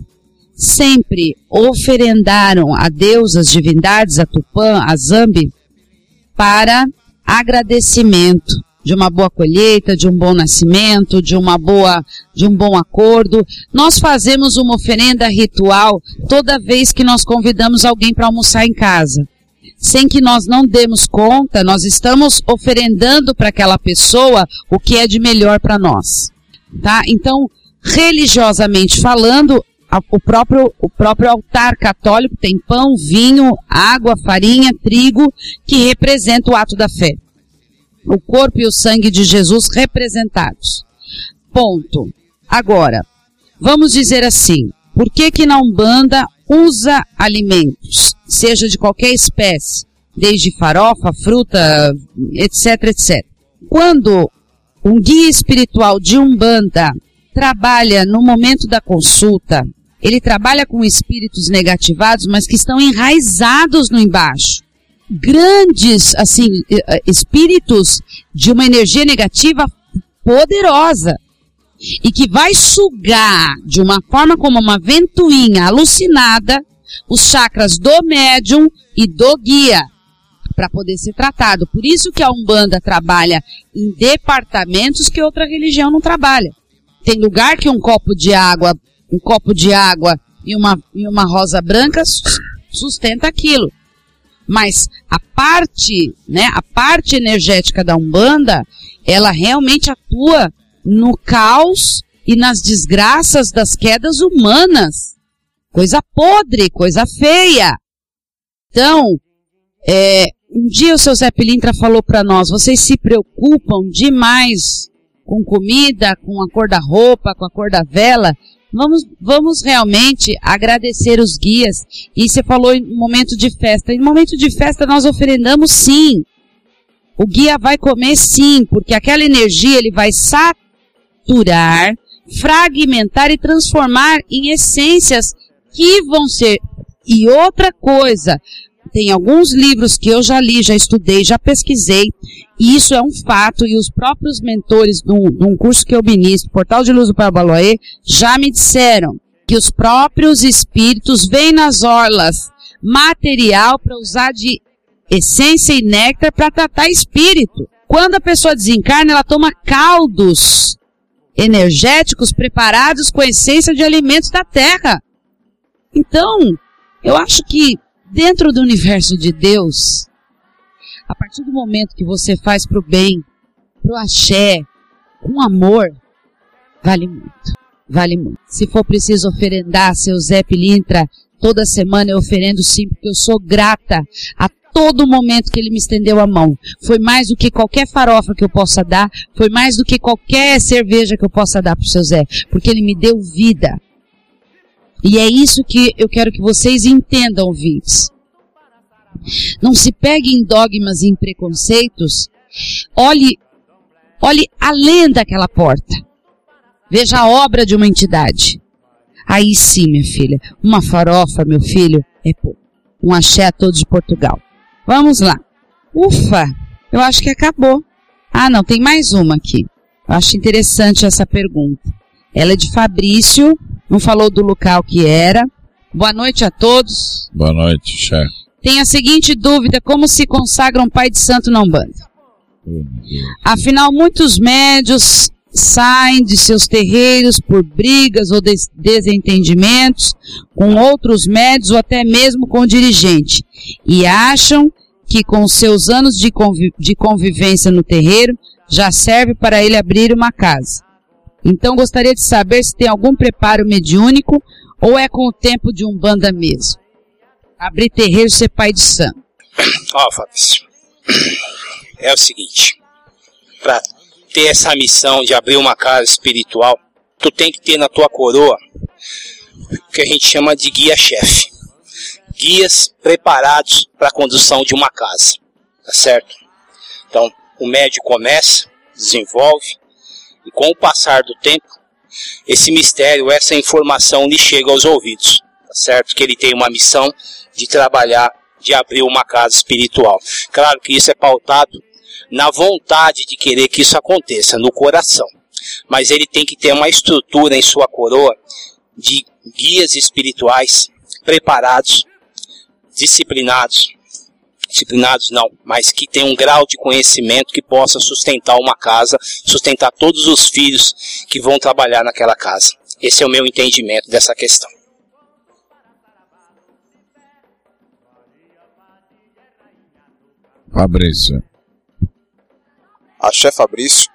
sempre oferendaram a deusas, divindades, a Tupã, a Zambi, para agradecimento de uma boa colheita, de um bom nascimento, de uma boa, de um bom acordo. Nós fazemos uma oferenda ritual toda vez que nós convidamos alguém para almoçar em casa. Sem que nós não demos conta, nós estamos oferendando para aquela pessoa o que é de melhor para nós. Tá? Então, religiosamente falando, o próprio, o próprio altar católico tem pão, vinho, água, farinha, trigo, que representa o ato da fé o corpo e o sangue de Jesus representados. Ponto. Agora, vamos dizer assim, por que que na Umbanda usa alimentos, seja de qualquer espécie, desde farofa, fruta, etc, etc. Quando um guia espiritual de Umbanda trabalha no momento da consulta, ele trabalha com espíritos negativados, mas que estão enraizados no embaixo grandes, assim, espíritos de uma energia negativa poderosa e que vai sugar de uma forma como uma ventoinha alucinada os chakras do médium e do guia para poder ser tratado. Por isso que a Umbanda trabalha em departamentos que outra religião não trabalha. Tem lugar que um copo de água, um copo de água e uma, e uma rosa branca sustenta aquilo. Mas a parte, né, a parte energética da Umbanda, ela realmente atua no caos e nas desgraças das quedas humanas. Coisa podre, coisa feia. Então, é, um dia o seu Zé Pilintra falou para nós, vocês se preocupam demais com comida, com a cor da roupa, com a cor da vela. Vamos, vamos realmente agradecer os guias. E você falou em momento de festa. Em momento de festa nós oferendamos sim. O guia vai comer sim, porque aquela energia ele vai saturar, fragmentar e transformar em essências que vão ser. E outra coisa, tem alguns livros que eu já li, já estudei, já pesquisei, e isso é um fato, e os próprios mentores de um, curso que eu ministro, Portal de Luz do Parabaloê, já me disseram que os próprios espíritos vêm nas orlas material para usar de essência e néctar para tratar espírito. Quando a pessoa desencarna, ela toma caldos energéticos preparados com essência de alimentos da terra. Então, eu acho que dentro do universo de Deus, a partir do momento que você faz para o bem, para o axé, com amor, vale muito. Vale muito. Se for preciso oferendar seu Zé Pilintra, toda semana eu oferendo sim, porque eu sou grata a todo momento que ele me estendeu a mão. Foi mais do que qualquer farofa que eu possa dar, foi mais do que qualquer cerveja que eu possa dar para o seu Zé, porque ele me deu vida. E é isso que eu quero que vocês entendam, ouvintes. Não se pegue em dogmas e em preconceitos. Olhe, olhe além daquela porta. Veja a obra de uma entidade. Aí sim, minha filha, uma farofa, meu filho, é pouco. Um axé a todos de Portugal. Vamos lá. Ufa, eu acho que acabou. Ah, não, tem mais uma aqui. Eu acho interessante essa pergunta. Ela é de Fabrício, não falou do local que era. Boa noite a todos. Boa noite, chefe. Tem a seguinte dúvida: como se consagra um pai de santo na Umbanda? Afinal, muitos médios saem de seus terreiros por brigas ou des desentendimentos com outros médios ou até mesmo com o dirigente e acham que com seus anos de, de convivência no terreiro já serve para ele abrir uma casa. Então gostaria de saber se tem algum preparo mediúnico ou é com o tempo de um banda mesmo. Abrir terreiro ser pai de santo. Ó, oh, Fabrício, é o seguinte, para ter essa missão de abrir uma casa espiritual, tu tem que ter na tua coroa o que a gente chama de guia-chefe. Guias preparados para a condução de uma casa, tá certo? Então, o médio começa, desenvolve, e com o passar do tempo, esse mistério, essa informação lhe chega aos ouvidos, tá certo? Que ele tem uma missão de trabalhar, de abrir uma casa espiritual. Claro que isso é pautado na vontade de querer que isso aconteça, no coração. Mas ele tem que ter uma estrutura em sua coroa de guias espirituais preparados, disciplinados, disciplinados não, mas que tem um grau de conhecimento que possa sustentar uma casa, sustentar todos os filhos que vão trabalhar naquela casa. Esse é o meu entendimento dessa questão. Fabrício. Axé Fabrício.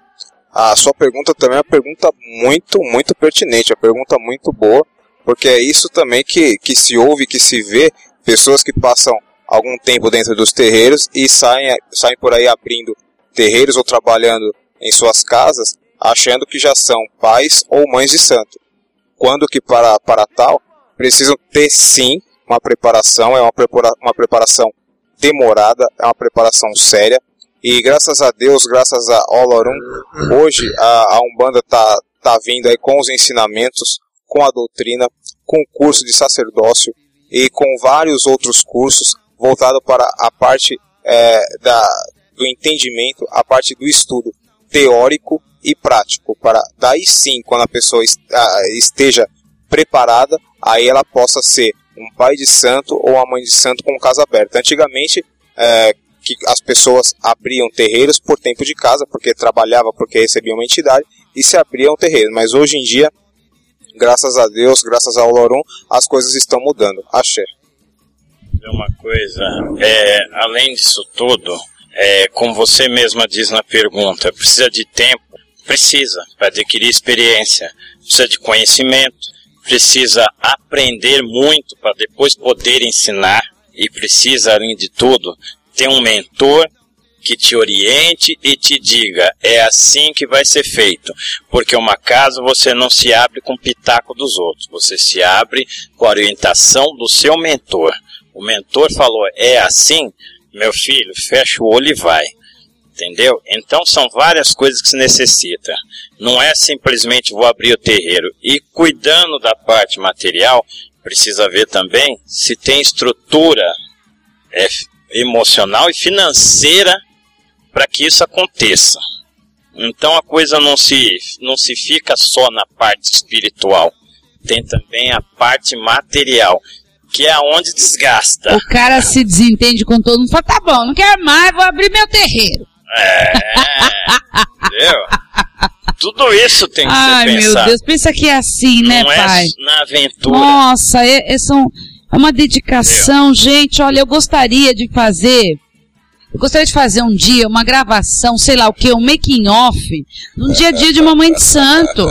A sua pergunta também é uma pergunta muito, muito pertinente, uma pergunta muito boa, porque é isso também que, que se ouve, que se vê, pessoas que passam algum tempo dentro dos terreiros e saem, saem por aí abrindo terreiros ou trabalhando em suas casas, achando que já são pais ou mães de santo. Quando que para, para tal, precisam ter sim uma preparação, é uma, prepara, uma preparação demorada, é uma preparação séria. E graças a Deus, graças a Olorum, hoje a, a Umbanda está tá vindo aí com os ensinamentos, com a doutrina, com o curso de sacerdócio e com vários outros cursos voltado para a parte é, da, do entendimento, a parte do estudo teórico e prático, para daí sim, quando a pessoa esteja preparada, aí ela possa ser um pai de santo ou uma mãe de santo com casa aberta. Antigamente, é, que as pessoas abriam terreiros por tempo de casa, porque trabalhava, porque recebia uma entidade, e se abriam terreiros. Mas hoje em dia, graças a Deus, graças ao Lorum, as coisas estão mudando. Axé. Uma coisa, é, além disso tudo, é, como você mesma diz na pergunta, precisa de tempo? Precisa, para adquirir experiência, precisa de conhecimento, precisa aprender muito para depois poder ensinar e precisa, além de tudo, ter um mentor que te oriente e te diga é assim que vai ser feito, porque uma casa você não se abre com o pitaco dos outros, você se abre com a orientação do seu mentor. O mentor falou é assim, meu filho, fecha o olho e vai. Entendeu? Então são várias coisas que se necessita. Não é simplesmente vou abrir o terreiro. E cuidando da parte material, precisa ver também se tem estrutura é, emocional e financeira para que isso aconteça. Então a coisa não se, não se fica só na parte espiritual, tem também a parte material que é onde desgasta. O cara se desentende com todo mundo, fala, tá bom, não quero mais, vou abrir meu terreiro. É, entendeu? Tudo isso tem que Ai, ser pensado. meu Deus, pensa que é assim, né, não pai? É na aventura. Nossa, é, é, são, é uma dedicação, gente, olha, eu gostaria de fazer... Eu gostaria de fazer um dia uma gravação, sei lá o que, um making off, num dia a dia de uma mãe de santo.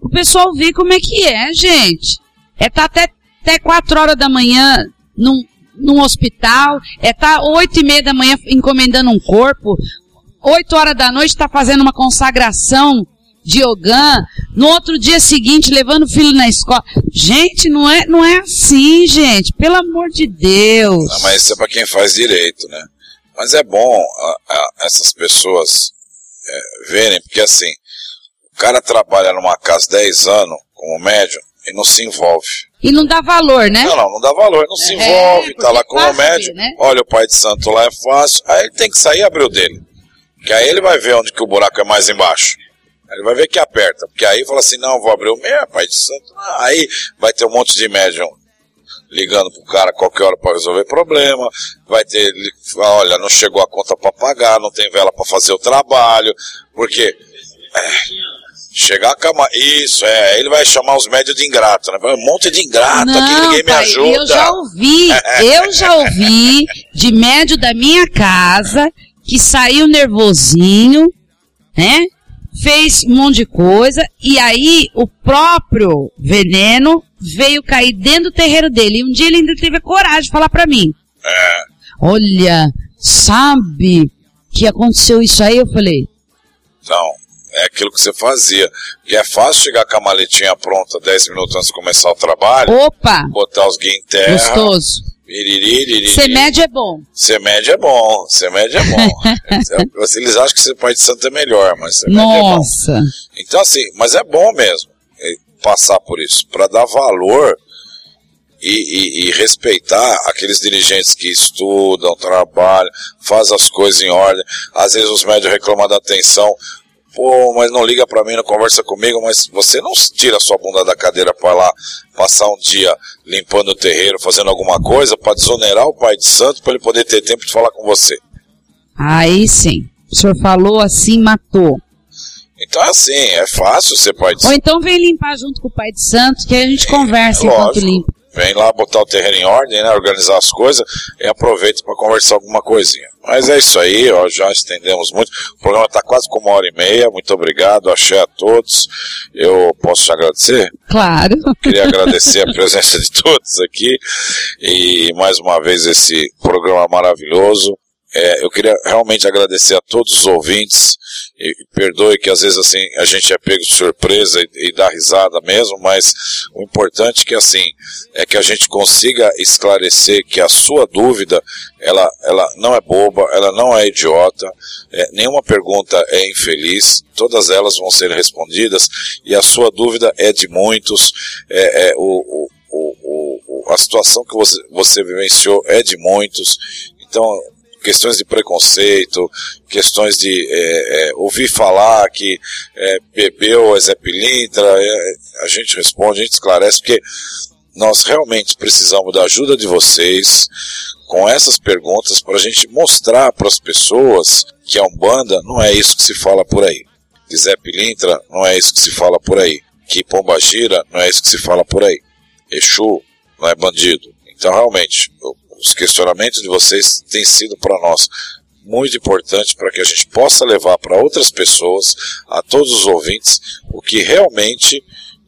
O pessoal ver como é que é, gente. É tá até até quatro horas da manhã num, num hospital, é tá oito e meia da manhã encomendando um corpo, oito horas da noite está fazendo uma consagração de Ogã, no outro dia seguinte levando o filho na escola. Gente, não é, não é assim, gente. Pelo amor de Deus. Não, mas isso é para quem faz direito, né? Mas é bom a, a, essas pessoas é, verem, porque assim, o cara trabalha numa casa 10 anos como médium e não se envolve. E não dá valor, né? Não, não, não dá valor, não se é, envolve, tá lá com o médico, né? olha o pai de santo lá é fácil, aí ele tem que sair e abrir o dele. Que aí ele vai ver onde que o buraco é mais embaixo. Ele vai ver que aperta, porque aí fala assim, não, vou abrir o meu, pai de santo. Aí vai ter um monte de médium ligando pro cara qualquer hora para resolver problema, vai ter, olha, não chegou a conta para pagar, não tem vela para fazer o trabalho, porque é, Chegar a cama. Isso, é. Ele vai chamar os médios de ingrato, né? Um monte de ingrato Não, aqui, ninguém pai, me ajuda. Eu já ouvi, [laughs] eu já ouvi de médio da minha casa que saiu nervosinho, né? Fez um monte de coisa, e aí o próprio veneno veio cair dentro do terreiro dele. E um dia ele ainda teve a coragem de falar para mim. É. Olha, sabe que aconteceu isso aí? Eu falei. Não é aquilo que você fazia. E é fácil chegar com a maletinha pronta 10 minutos antes de começar o trabalho. Opa! Botar os guias em terra. Gostoso. Semédio é bom. Semédio é bom. Semédio é bom. [laughs] Eles acham que ser pai de santo é melhor, mas semédio Nossa. é bom. Então assim, mas é bom mesmo é, passar por isso, para dar valor e, e, e, respeitar aqueles dirigentes que estudam, trabalham, fazem as coisas em ordem. Às vezes os médios reclamam da atenção pô, mas não liga para mim, não conversa comigo, mas você não tira a sua bunda da cadeira para lá passar um dia limpando o terreiro, fazendo alguma coisa para desonerar o pai de santo para ele poder ter tempo de falar com você. Aí sim. O senhor falou assim, matou. Então é assim, é fácil ser pai de santo. Ou então vem limpar junto com o pai de santo, que a gente conversa é, enquanto limpa. Vem lá botar o terreno em ordem, né, organizar as coisas e aproveita para conversar alguma coisinha. Mas é isso aí, ó, já estendemos muito. O programa está quase com uma hora e meia. Muito obrigado, achei a todos. Eu posso te agradecer? Claro. Queria agradecer a presença de todos aqui e mais uma vez esse programa maravilhoso. É, eu queria realmente agradecer a todos os ouvintes e perdoe que às vezes assim a gente é pego de surpresa e, e dá risada mesmo, mas o importante é que assim é que a gente consiga esclarecer que a sua dúvida ela, ela não é boba, ela não é idiota, é, nenhuma pergunta é infeliz, todas elas vão ser respondidas e a sua dúvida é de muitos, é, é o, o, o, a situação que você, você vivenciou é de muitos, então questões de preconceito, questões de é, é, ouvir falar que é, bebeu é Zé a gente responde, a gente esclarece, porque nós realmente precisamos da ajuda de vocês com essas perguntas para a gente mostrar para as pessoas que a Umbanda não é isso que se fala por aí. Que Zé Pilintra não é isso que se fala por aí. Que Pombagira não é isso que se fala por aí. Exu não é bandido. Então, realmente, os questionamentos de vocês têm sido para nós muito importante para que a gente possa levar para outras pessoas, a todos os ouvintes, o que realmente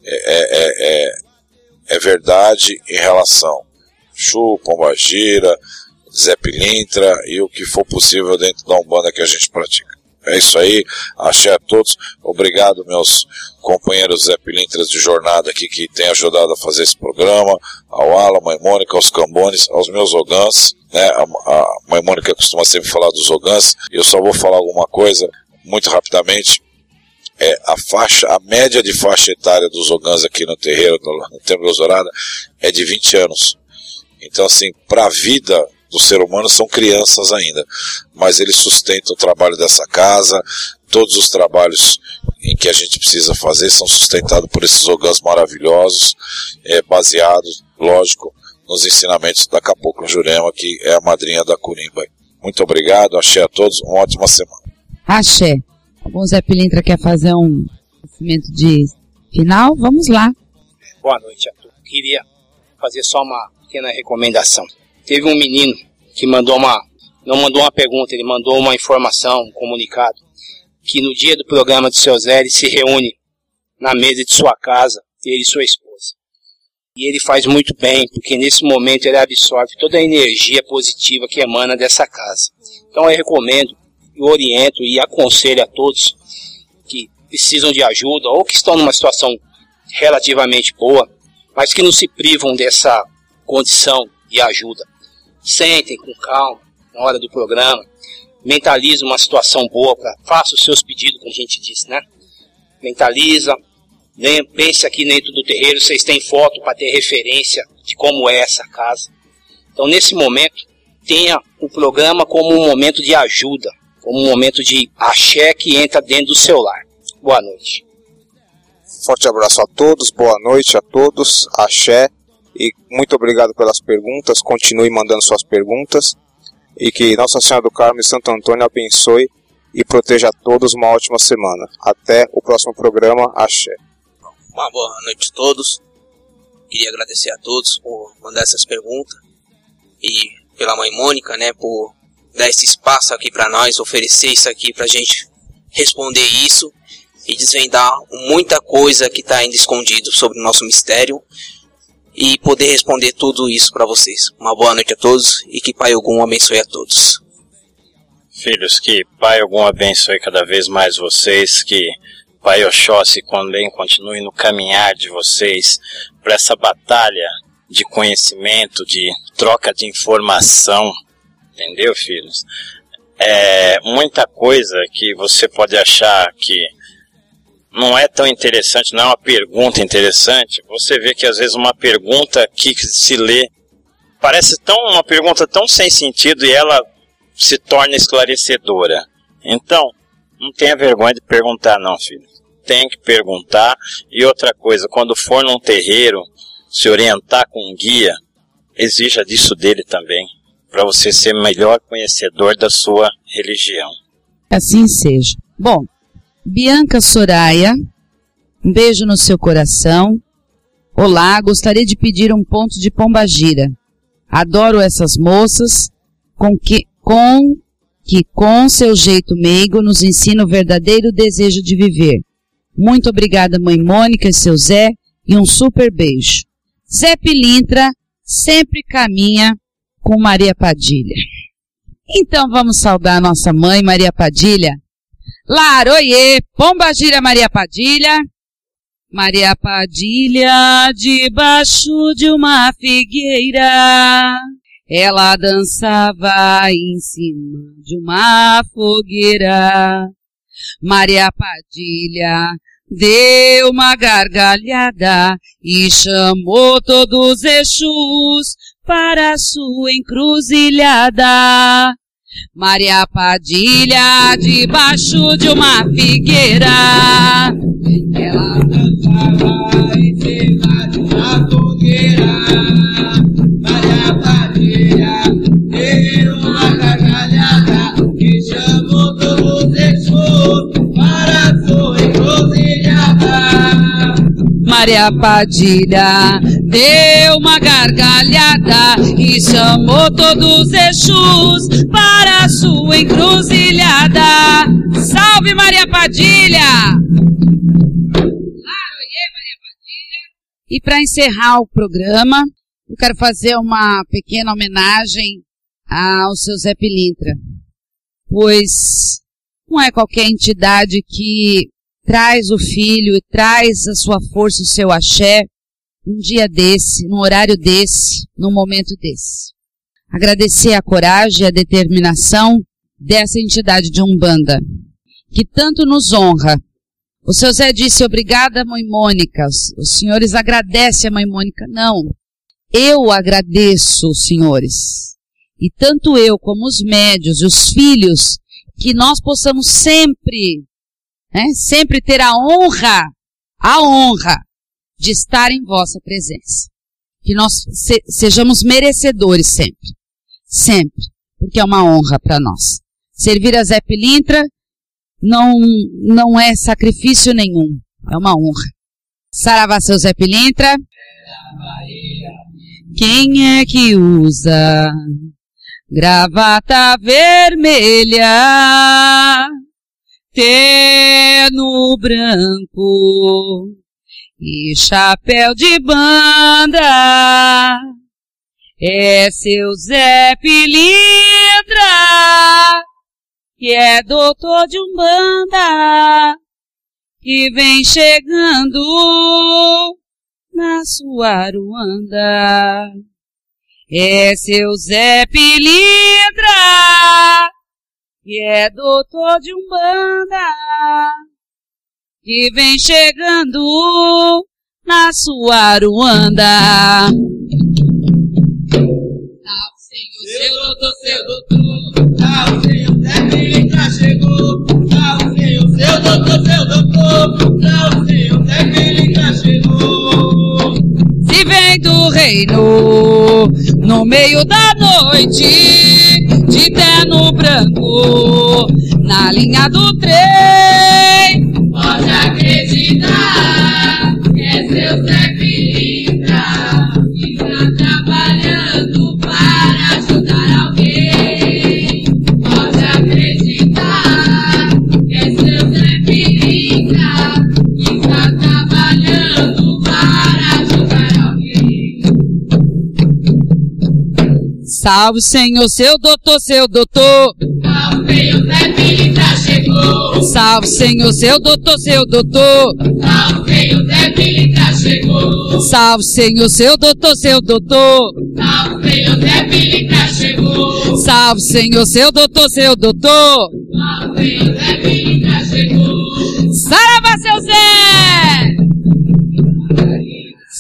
é, é, é, é, é verdade em relação Chu, Pombagira, Zé Pilintra e o que for possível dentro da Umbanda que a gente pratica. É isso aí, achei a todos. Obrigado, meus companheiros Zé Pilintras de jornada aqui que têm ajudado a fazer esse programa, ao Ala, Mãe Mônica, aos Cambones, aos meus Ogãs, né? A, a Mãe Mônica costuma sempre falar dos Ogãs, e eu só vou falar alguma coisa muito rapidamente. É, a faixa, a média de faixa etária dos Ogãs aqui no terreiro, no, no Templo Dourada, é de 20 anos. Então, assim, para a vida do ser humano são crianças ainda, mas eles sustentam o trabalho dessa casa, todos os trabalhos em que a gente precisa fazer são sustentados por esses ogãs maravilhosos, é, baseados, lógico, nos ensinamentos da Cabocla Jurema, que é a madrinha da Curimba. Muito obrigado, axé a todos, uma ótima semana. Axé. O Zé Pilintra quer fazer um movimento de final? Vamos lá. Boa noite a todos. Queria fazer só uma pequena recomendação. Teve um menino que mandou uma, não mandou uma pergunta, ele mandou uma informação, um comunicado, que no dia do programa de seu Zé ele se reúne na mesa de sua casa, ele e sua esposa. E ele faz muito bem, porque nesse momento ele absorve toda a energia positiva que emana dessa casa. Então eu recomendo, eu oriento e aconselho a todos que precisam de ajuda ou que estão numa situação relativamente boa, mas que não se privam dessa condição de ajuda. Sentem com calma na hora do programa, mentaliza uma situação boa, pra, faça os seus pedidos, como a gente disse, né? Mentaliza, né? pense aqui dentro do terreiro, vocês têm foto para ter referência de como é essa casa. Então, nesse momento, tenha o programa como um momento de ajuda, como um momento de axé que entra dentro do seu lar. Boa noite. Forte abraço a todos, boa noite a todos, axé e muito obrigado pelas perguntas. Continue mandando suas perguntas. E que Nossa Senhora do Carmo e Santo Antônio abençoe e proteja a todos uma ótima semana. Até o próximo programa. Axé. Uma boa noite a todos. Queria agradecer a todos por mandar essas perguntas. E pela mãe Mônica, né, por dar esse espaço aqui para nós, oferecer isso aqui para a gente responder isso e desvendar muita coisa que está ainda escondido sobre o nosso mistério e poder responder tudo isso para vocês. Uma boa noite a todos e que Pai Ogum abençoe a todos. Filhos, que Pai Ogum abençoe cada vez mais vocês, que Pai Oxóssi também continue no caminhar de vocês para essa batalha de conhecimento, de troca de informação, entendeu, filhos? É muita coisa que você pode achar que não é tão interessante, não é uma pergunta interessante, você vê que às vezes uma pergunta que se lê parece tão uma pergunta tão sem sentido e ela se torna esclarecedora. Então, não tenha vergonha de perguntar não, filho. Tem que perguntar. E outra coisa, quando for num terreiro, se orientar com um guia, exija disso dele também, para você ser melhor conhecedor da sua religião. Assim seja. Bom, Bianca Soraya, um beijo no seu coração. Olá, gostaria de pedir um ponto de pombagira. Adoro essas moças com que, com que com seu jeito meigo nos ensina o verdadeiro desejo de viver. Muito obrigada, mãe Mônica e seu Zé, e um super beijo. Zé Pilintra sempre caminha com Maria Padilha. Então vamos saudar nossa mãe Maria Padilha Laroie, Pomba Gira Maria Padilha. Maria Padilha, debaixo de uma figueira, ela dançava em cima de uma fogueira. Maria Padilha deu uma gargalhada e chamou todos os Exus para sua encruzilhada. Maria Padilha, debaixo de uma figueira. Ela dançava em cima de uma fogueira. Maria Padilha deu uma gargalhada e chamou todos os Exus para sua encruzilhada. Salve Maria Padilha! E para encerrar o programa, eu quero fazer uma pequena homenagem ao seu Zé Pilintra, pois não é qualquer entidade que traz o filho e traz a sua força, o seu axé, num dia desse, num horário desse, num momento desse. Agradecer a coragem e a determinação dessa entidade de Umbanda, que tanto nos honra. O seu Zé disse, obrigada, mãe Mônica. Os senhores agradecem a mãe Mônica. Não. Eu agradeço os senhores. E tanto eu como os médios e os filhos, que nós possamos sempre né? Sempre ter a honra, a honra de estar em vossa presença. Que nós se, sejamos merecedores sempre. Sempre. Porque é uma honra para nós. Servir a Zé Pilintra não, não é sacrifício nenhum. É uma honra. Saravá seu Zé Pilintra. Quem é que usa gravata vermelha? Terno branco e chapéu de banda. É seu Zé Pilintra, que é doutor de Umbanda, que vem chegando na sua Aruanda. É seu Zé Pilintra, que é doutor de Umbanda, que vem chegando na sua. Salve, Senhor, seu doutor, seu doutor. Salve, Senhor, Zé Pilintra chegou. Salve, Senhor, seu doutor, seu doutor. Salve, Senhor, Zé Pilintra chegou. Se vem do reino, no meio da noite, de terno branco na linha do trem. Pode acreditar que é seu Zé Salve, Senhor, seu doutor, seu doutor. Salve, Senhor, Zé Pilintra chegou. Salve, Senhor, seu doutor, seu doutor. Salve, Senhor, Zé Pilintra chegou. Salve, Senhor, seu doutor, seu doutor. Salve, Senhor, Zé chegou. Salve, Senhor, seu doutor, seu doutor. Salve, Senhor, Zé chegou. Seu Zé!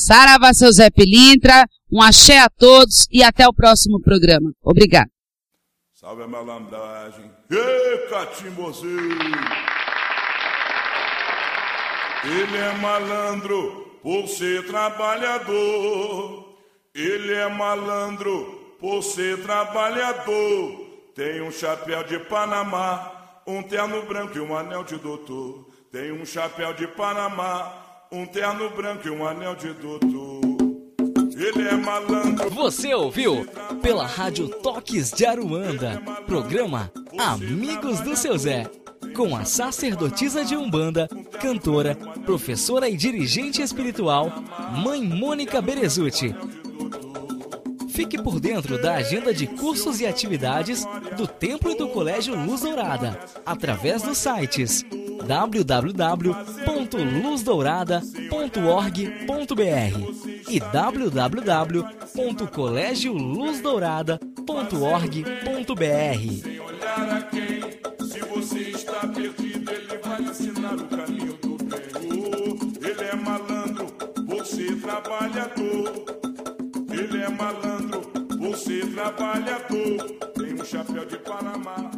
Saravá, seu Zé Pilintra. Um axé a todos e até o próximo programa. Obrigado. Salve a malandragem. Ê! Ele é malandro por ser trabalhador. Ele é malandro por ser trabalhador. Tem um chapéu de Panamá, um terno branco e um anel de doutor. Tem um chapéu de Panamá, um terno branco e um anel de doutor. Ele é malandro. Você ouviu pela Rádio Toques de Aruanda, programa Amigos do Seu Zé, com a sacerdotisa de Umbanda, cantora, professora e dirigente espiritual, Mãe Mônica Berezuti. Fique por dentro da agenda de cursos e atividades do Templo e do Colégio Luz Dourada, através dos sites www.luzdourada.org.br e www.colegioluzdourada.org.br. se você está perdido, ele vai ensinar o caminho do bem. Ele é malandro, você trabalhador. Ele é malandro, você trabalhador. Tem um chapéu de Panamá.